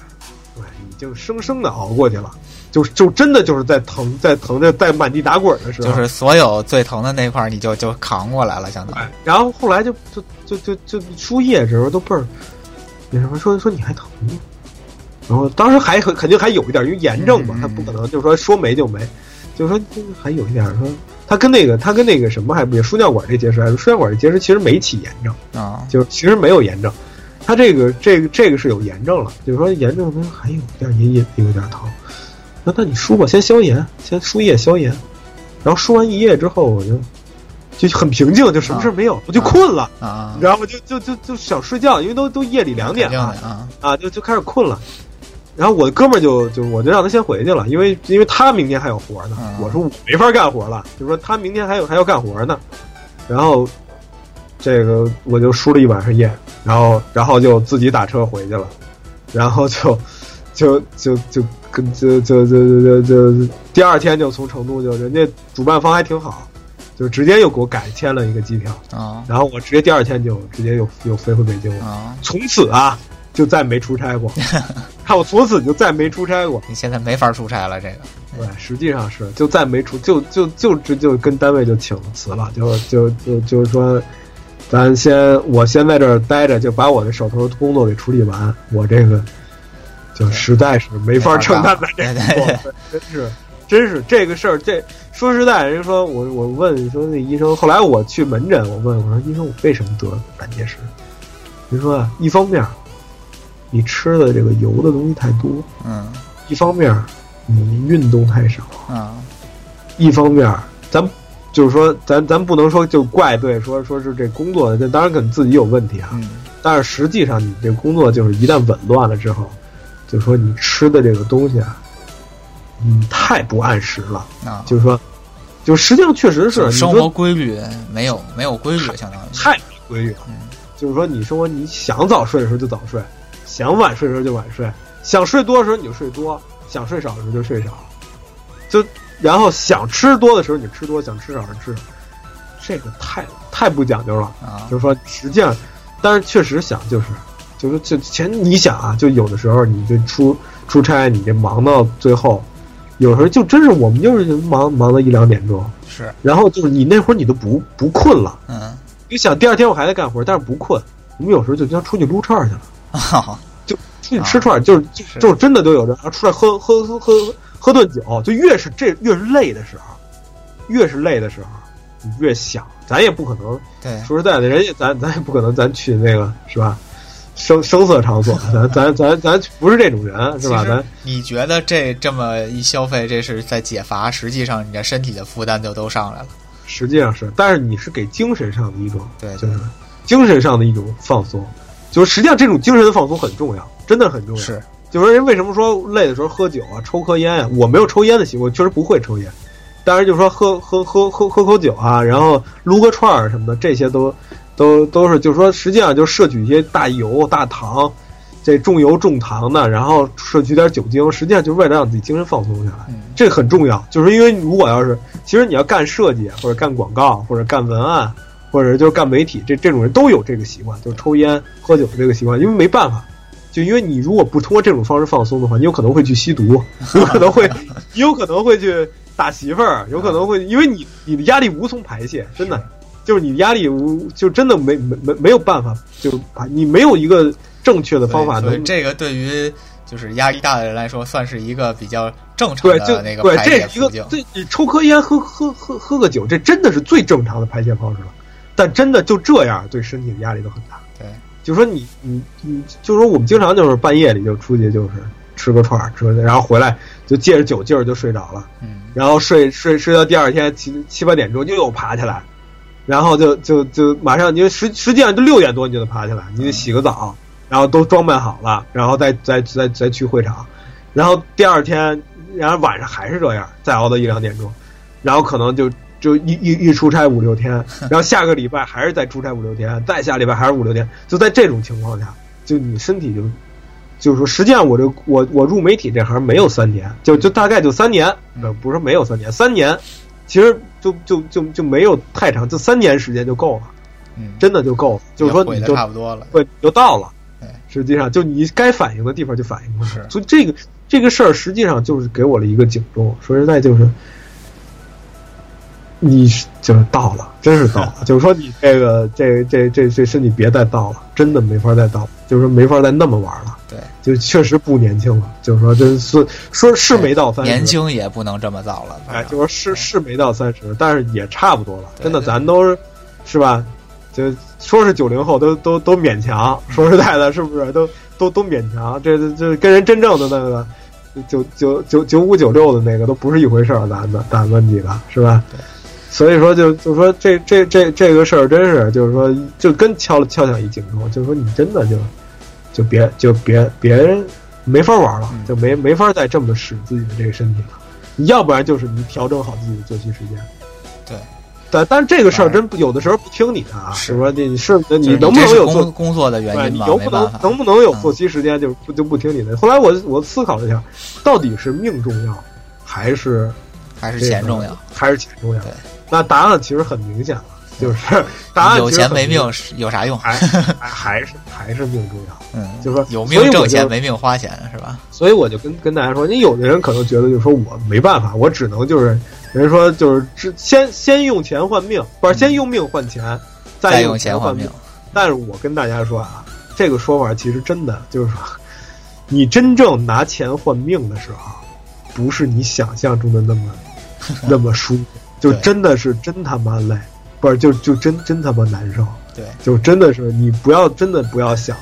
对，已经生生的熬过去了，就就真的就是在疼，在疼的在满地打滚的时候，就是所有最疼的那块儿你就就扛过来了，相当于哎，然后后来就就就就就输液的时候都倍儿，那什么说说你还疼吗？然后当时还很肯定还有一点，因为炎症嘛嗯，他不可能就是说说没就没，就是说还有一点说他跟那个他跟那个什么还不一样，输尿管这结石还是输尿管这结石其实没起炎症，啊就是其实没有炎症，他这个这个这个是有炎症了，就是说炎症它还有点隐隐有点疼。那那你输吧，先消炎，先输液消炎，然后输完一液之后，我就就很平静，就什么事儿没有，我就困了，啊，然后我就就就就想睡觉，因为都都夜里两点了。啊。啊，就就开始困了。然后我的哥们儿就就我就让他先回去了，因为因为他明天还有活呢。嗯我说我没法干活了，就说他明天还有还要干活呢。然后这个我就输了一晚上液，然后然后就自己打车回去了，然后就就就就跟就就就就就就第二天就从成都就人家主办方还挺好，就直接又给我改签了一个机票，啊然后我直接第二天就直接又又飞回北京了。啊！从此啊，就再没出差过。看我从此就再没出差过。你现在没法出差了，这个对，实际上是就再没出，就就就就就跟单位就请辞了，就就就就是说，咱先我先在这儿待着，就把我的手头的工作给处理完。我这个就实在是没法承担咱 这个真是真是这个事儿。这说实在，人家说我我问说那医生，后来我去门诊，我问我说医生我为什么得胆结石？人说啊，一方面你吃的这个油的东西太多，嗯。一方面你运动太少，啊一方面咱就是说咱咱不能说就怪罪说说是这工作，这当然可能自己有问题啊，嗯。但是实际上你这工作就是一旦紊乱了之后，就说你吃的这个东西啊，嗯，太不按时了，啊，就是说，就实际上确实是生活规律没有没有规律，相当于。太没规律了。嗯。就是说，你说你想早睡的时候就早睡，想晚睡的时候就晚睡，想睡多的时候你就睡多，想睡少的时候就睡少，就然后想吃多的时候你吃多，想吃少的吃。少，这个太太不讲究了。啊。就是说，实际上，但是确实想就是，就是就前你想啊，就有的时候你就出出差，你这忙到最后，有时候就真是我们就是忙忙到一两点钟，是然后就是你那会儿你都不不困了。嗯你想第二天我还在干活，但是不困。我们有时候就经常出去撸串儿去了，啊就出去吃串儿，就是就是真的都有人，然后出来喝喝喝喝喝顿酒，就越是这越是累的时候，越是累的时候，你越想，咱也不可能对说实在的，人家咱咱也不可能咱去那个是吧？声声色场所，咱咱咱咱不是这种人是吧？咱你觉得这这么一消费，这是在解乏，实际上你的身体的负担就都上来了。实际上是，但是你是给精神上的一种，对对就是精神上的一种放松，就是实际上这种精神的放松很重要，真的很重要。是就是人为什么说累的时候喝酒啊、抽颗烟呀、我没有抽烟的习惯，确实不会抽烟。但是就是说喝喝喝喝喝口酒啊，然后撸个串儿什么的，这些都都都是就是说，实际上就摄取一些大油大糖，这重油重糖的，然后摄取点酒精，实际上就是为了让自己精神放松下来。嗯。这很重要，就是因为如果要是，其实你要干设计或者干广告或者干文案，或者就是干媒体，这这种人都有这个习惯，就是抽烟喝酒这个习惯，因为没办法，就因为你如果不通过这种方式放松的话，你有可能会去吸毒，有可能会，你有可能会去打媳妇儿，有可能会，因为你你的压力无从排泄，真的，就是你压力无就真的没没没没有办法，就把你没有一个正确的方法能所以这个对于就是压力大的人来说，算是一个比较正常的那个对，排这是一个泄途径。对，你抽颗烟、喝喝喝喝个酒，这真的是最正常的排泄方式了。但真的就这样，对身体的压力都很大。对，就说你你你，就说我们经常就是半夜里就出去就是吃个串儿，吃个然后回来就借着酒劲儿就睡着了，嗯，然后睡睡睡到第二天七七八点钟就又爬起来，然后就就就马上你实实际上就六点多你就得爬起来，你得洗个澡，然后都装扮好了，然后再再再再去会场，然后第二天，然后晚上还是这样，再熬到一两点钟，然后可能就就一一一出差五六天，然后下个礼拜还是再出差五六天，再下礼拜还是五六天，就在这种情况下，就你身体就就是说，实际上我这我我入媒体这行没有三年，就就大概就三年，呃，不是没有三年，三年，其实就就就就没有太长，就三年时间就够了，嗯，真的就够了，就是说你就差不多了。对，就到了对。实际上，就你该反应的地方就反应过来是所以这个这个事儿实际上就是给我了一个警钟。说实在，就是你就是到了，真是到了。就是说你这个这这这这身体别再到了，真的没法再到了，就是说没法再那么玩了。对，就确实不年轻了。就是说，真是说是没到三十，年轻也不能这么造了。哎，就说是是没到三十，但是也差不多了。真的，咱都是是吧？就说是九零后，都都都勉强。说实在的，是不是都都都勉强？这这这跟人真正的那个九九九九五九六的那个都不是一回事儿。咱们咱们几个是吧？对。所以说就，就说这这这这个事儿，真是就是说，就跟敲了敲响一警钟，就是说你真的就就别就别别人没法玩了，嗯就没没法再这么使自己的这个身体了。你要不然就是你调整好自己的作息时间。对，但但是这个事儿真不有的时候不听你的啊，是是说你是你能不能有作工工作的原，因嘛？你能不能。能不能有嗯作息时间就不就不听你的？后来我我思考了一下，到底是命重要，还是还是钱重要。，还是钱重要对？那答案其实很明显了，就是答案有钱没命是有啥用？还还还是还是命重要。嗯，就是说有命挣钱，没命花钱，是吧？所以我就跟跟大家说，你有的人可能觉得，就是说我没办法，我只能就是人说就是只先先用钱换命，不是先用命换钱，再用钱换命。。但是我跟大家说啊，这个说法其实真的就是说，你真正拿钱换命的时候，不是你想象中的那么 那么舒服，就真的是真他妈累，不是就就真真他妈难受。对，就真的是你不要真的不要想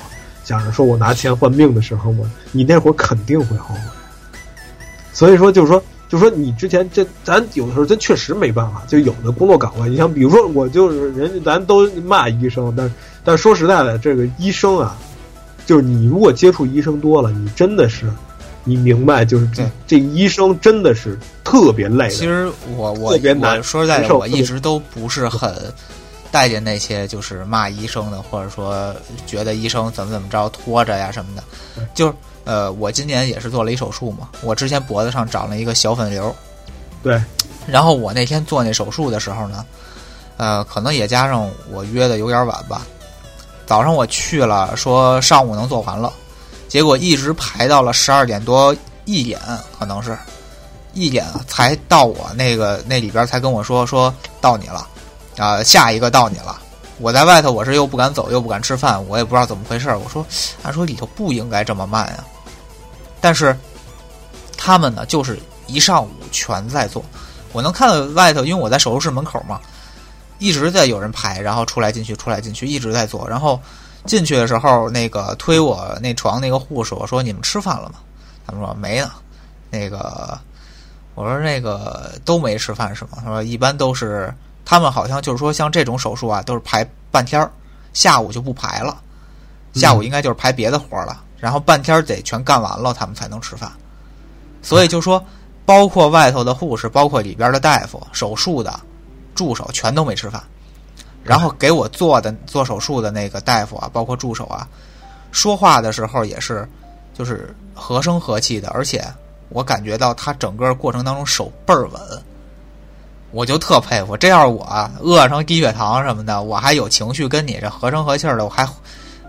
想着说我拿钱换命的时候，我你那会儿肯定会后悔。所以说，就是说，就是说你之前这咱有的时候真确实没办法，就有的工作岗位，你像比如说我就是人家咱都骂医生，但但说实在的，这个医生啊，就是你如果接触医生多了，你真的是你明白，就是这对这医生真的是特别累。其实我我特别难我说实在的，我一直都不是很待见那些就是骂医生的，或者说觉得医生怎么怎么着拖着呀什么的。就是呃，我今年也是做了一手术嘛，我之前脖子上长了一个小粉瘤，对，然后我那天做那手术的时候呢，呃，可能也加上我约的有点晚吧，早上我去了，说上午能做完了，结果一直排到了十二点多一点，可能是一点才到我那个那里边才跟我说说到你了，啊、下一个到你了。我在外头，我是又不敢走，又不敢吃饭，我也不知道怎么回事。我说，按说里头不应该这么慢呀，但是他们呢，就是一上午全在做。我能看到外头，因为我在手术室门口嘛，一直在有人排，然后出来进去，出来进去，一直在做。然后进去的时候，那个推我那床那个护士，我说你们吃饭了吗？他们说没呢。那个我说那个都没吃饭是吗？他说一般都是他们好像就是说像这种手术啊，都是排半天儿，下午就不排了，下午应该就是排别的活儿了。然后半天得全干完了，他们才能吃饭。所以就说，包括外头的护士，包括里边的大夫、手术的助手，全都没吃饭。然后给我做的做手术的那个大夫啊，包括助手啊，说话的时候也是，就是和声和气的，而且我感觉到他整个过程当中手倍儿稳，我就特佩服。这要是我饿成低血糖什么的，我还有情绪跟你这和声和气的，我还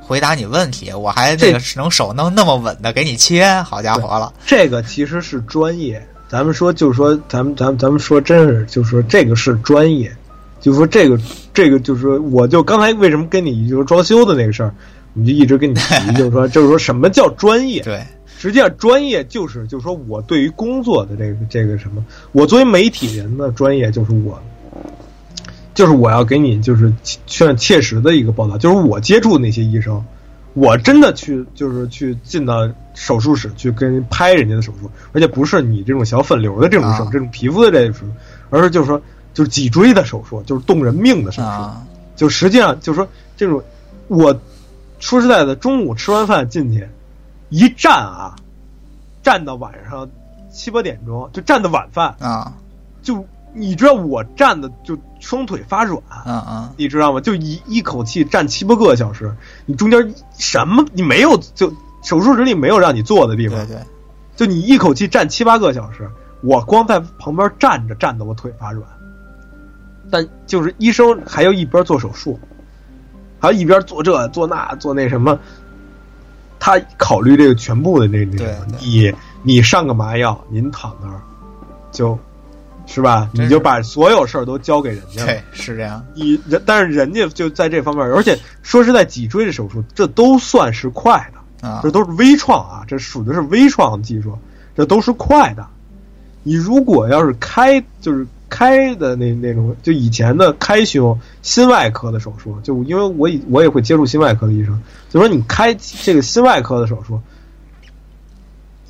回答你问题，我还这个能手能那么稳的给你切，好家伙了。这个其实是专业，咱们说就是说，咱们咱们咱们说真是，就是说这个是专业。就说这个，这个就是说，我就刚才为什么跟你就是装修的那个事儿，我就一直跟你提，就是说，就是说什么叫专业？对，实际上专业就是就是说我对于工作的这个这个什么，我作为媒体人的专业就是我，就是我要给你就是切切实的一个报道，就是我接触那些医生，我真的去就是去进到手术室去跟拍人家的手术，而且不是你这种小粉瘤的这种手，这种皮肤的这种手术，而是就是说。就是脊椎的手术，就是动人命的手术。就实际上就是说，这种我说实在的，中午吃完饭进去一站啊，站到晚上七八点钟，就站到晚饭啊。就你知道我站的就双腿发软，嗯嗯，你知道吗？就一一口气站七八个小时，你中间什么你没有？就手术室里没有让你坐的地方，对对，就你一口气站七八个小时，我光在旁边站着，站的我腿发软。但就是医生还要一边做手术，还要一边做这做那做那什么，他考虑这个全部的那那你你上个麻药，您躺那儿，就，是吧？你就把所有事儿都交给人家，对，是这样。你人，但是人家就在这方面，而且说是在，脊椎的手术这都算是快的啊，这都是微创啊，这属于是微创技术，这都是快的。你如果要是开，就是。开的那那种，就以前的开胸心外科的手术，就因为我以我也会接触心外科的医生，就说你开这个心外科的手术，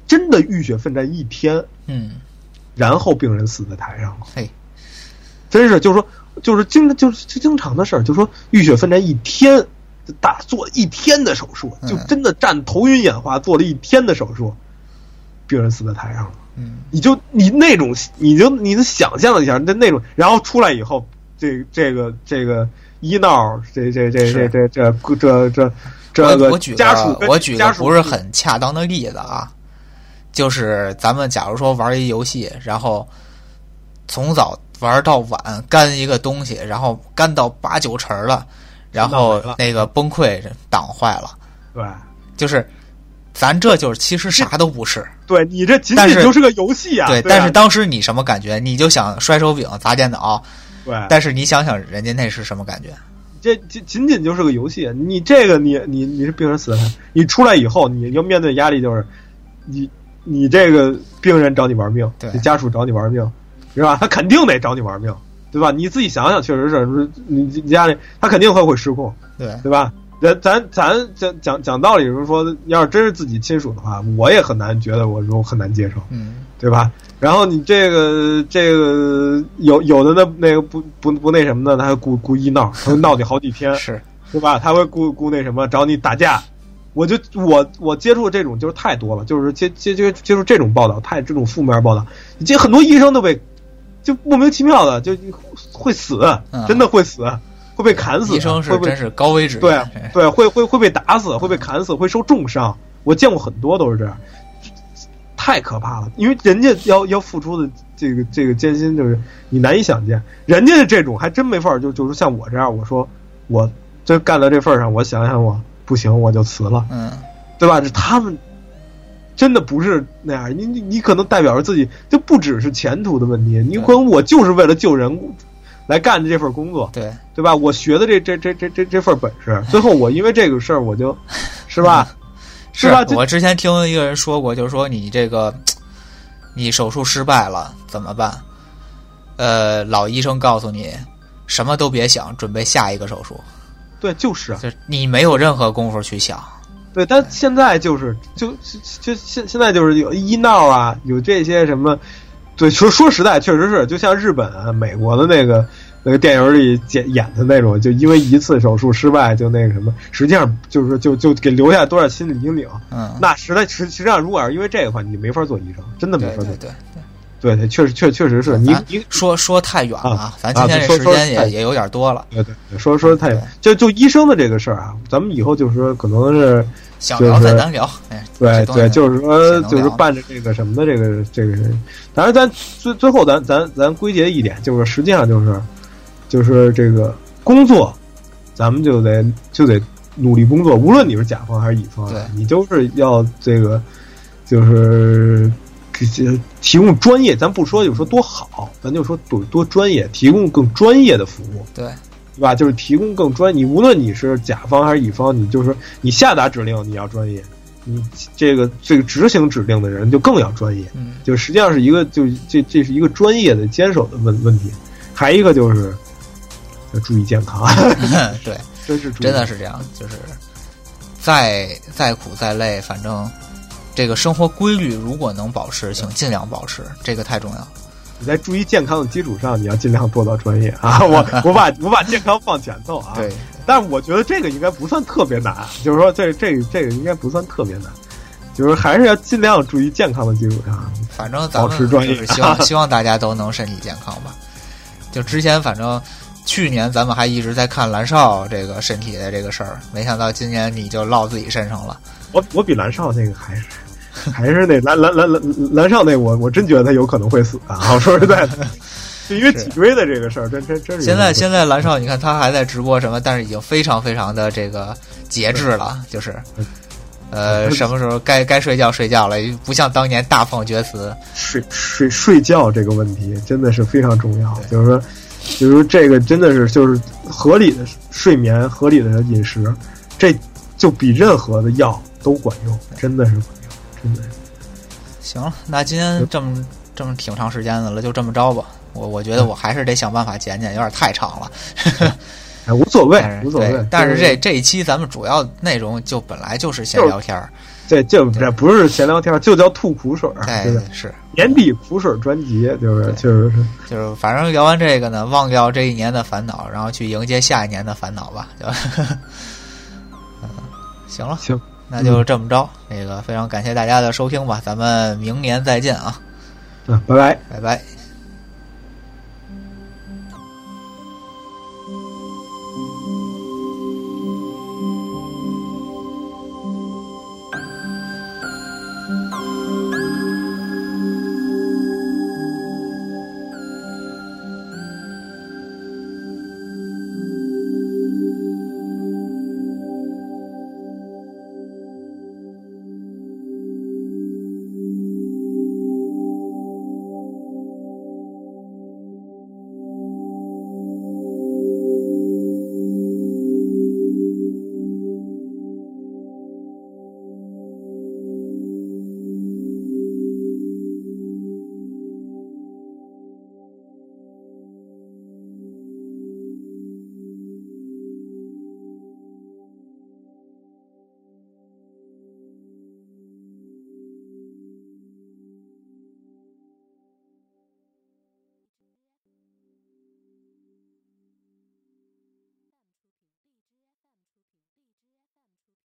真的浴血奋战一天，嗯，然后病人死在台上了，嘿，真是就是说就是经就是经常的事儿，就说浴血奋战一天，大做一天的手术，就真的站头晕眼花做了一天的手术，病人死在台上了。嗯你就你那种，你就你能想象一下那那种，然后出来以后，这这个这个医闹，这这这这这这这这这个家属，我举个不是很恰当的例子啊，就是咱们假如说玩一游戏，然后从早玩到晚，干一个东西，然后干到八九成了，然后那个崩溃挡坏了，对，就是。咱这就是其实啥都不是，对你这仅仅就是个游戏啊！对，但是当时你什么感觉？你就想摔手柄砸电脑，对。但是你想想人家那是什么感觉？这仅仅仅就是个游戏，你这个你你你是病人死了，你出来以后你要面对压力就是，你你这个病人找你玩命，对，家属找你玩命，是吧？他肯定得找你玩命，对吧？你自己想想，确实是，你你家里他肯定会会失控，对对吧？咱咱咱讲讲讲道理，就是说，要是真是自己亲属的话，我也很难觉得我说很难接受，嗯，对吧？然后你这个这个有有的那那个不不不那什么的，他还故故意闹，他会闹你好几 天，是是吧？他会故故那什么找你打架，我就我我接触这种就是太多了，就是接接接接触这种报道，太这种负面报道，这很多医生都被就莫名其妙的就会死，真的会死。会被砍死，医生是真是高危职业。对 对，会会会被打死，会被砍死，会受重伤。我见过很多都是这样，太可怕了。因为人家要要付出的这个这个艰辛，就是你难以想见。人家的这种还真没法，就就是像我这样，我说我这干到这份上，我想想我不行，我就辞了，嗯，对吧？这他们真的不是那样。你你你可能代表着自己，就不只是前途的问题。你可能我就是为了救人。来干的这份工作，对对吧？我学的这这这这这这份本事，最后我因为这个事儿，我就，是吧？是吧？我之前听一个人说过，就是说你这个，你手术失败了怎么办？呃，老医生告诉你，什么都别想，准备下一个手术。对，就是啊，就你没有任何功夫去想。对，但现在就是就就现现在就是有医闹啊，有这些什么。对，说说实在，确实是，就像日本、美国的那个那个电影里演演的那种，就因为一次手术失败就那个什么，实际上就是就就给留下多少心理阴影。嗯，那实在实实际上，如果要是因为这个话，你没法做医生，真的没法做对。对对。对对，确实确确实是你咱你说说太远了，啊咱今天时间也也有点多了，对对对，说说太远就就医生的这个事儿啊，咱们以后就是说可能是想就是聊再单聊。哎，对对，就是说就是伴着这个什么的这个这个人，当然咱最最后咱咱咱归结一点，就是实际上就是就是这个工作，咱们就得就得努力工作，无论你是甲方还是乙方你都是要这个就是。这提供专业，咱不说就说多好，咱就说多多专业，提供更专业的服务。对对吧？就是提供更专，你无论你是甲方还是乙方，你就是你下达指令你要专业，你这个这个执行指令的人就更要专业。嗯，就实际上是一个，就这这是一个专业的坚守的问问题。还一个就是要注意健康，对，真是真的是这样，就是再再苦再累，反正这个生活规律如果能保持，请尽量保持，这个太重要了。你在注意健康的基础上，你要尽量做到专业啊！我我把我把健康放前头啊。对，但我觉得这个应该不算特别难，就是说这这这个应该不算特别难，就是还是要尽量注意健康的基础上。反正咱们保持专业就是希望希望大家都能身体健康吧。就之前反正去年咱们还一直在看蓝少这个身体的这个事儿，没想到今年你就落自己身上了。我我比蓝少那个还是 还是那蓝蓝蓝蓝蓝少那我我真觉得他有可能会死啊！我说实在的，就因为脊椎的这个事儿，真真真是现在现在蓝少，你看他还在直播什么，但是已经非常非常的这个节制了，就是。呃，什么时候该该睡觉睡觉了，不像当年大放厥词。睡睡睡觉这个问题真的是非常重要，就是说，就是说这个真的是就是合理的睡眠、合理的饮食，这就比任何的药都管用，真的是行了，那今天这么这么挺长时间的了，就这么着吧。我我觉得我还是得想办法剪剪，有点太长了。哎，无所谓 无所谓。但是这这一期咱们主要内容就本来就是闲聊天儿，这就这不是闲聊天，就叫吐苦水儿，哎对？，是年底苦水专辑，就是对确实是。就是反正聊完这个呢，忘掉这一年的烦恼，然后去迎接下一年的烦恼吧。就，嗯，行了，行，那就这么着。那个非常感谢大家的收听吧，咱们明年再见啊，嗯，拜拜。拜拜。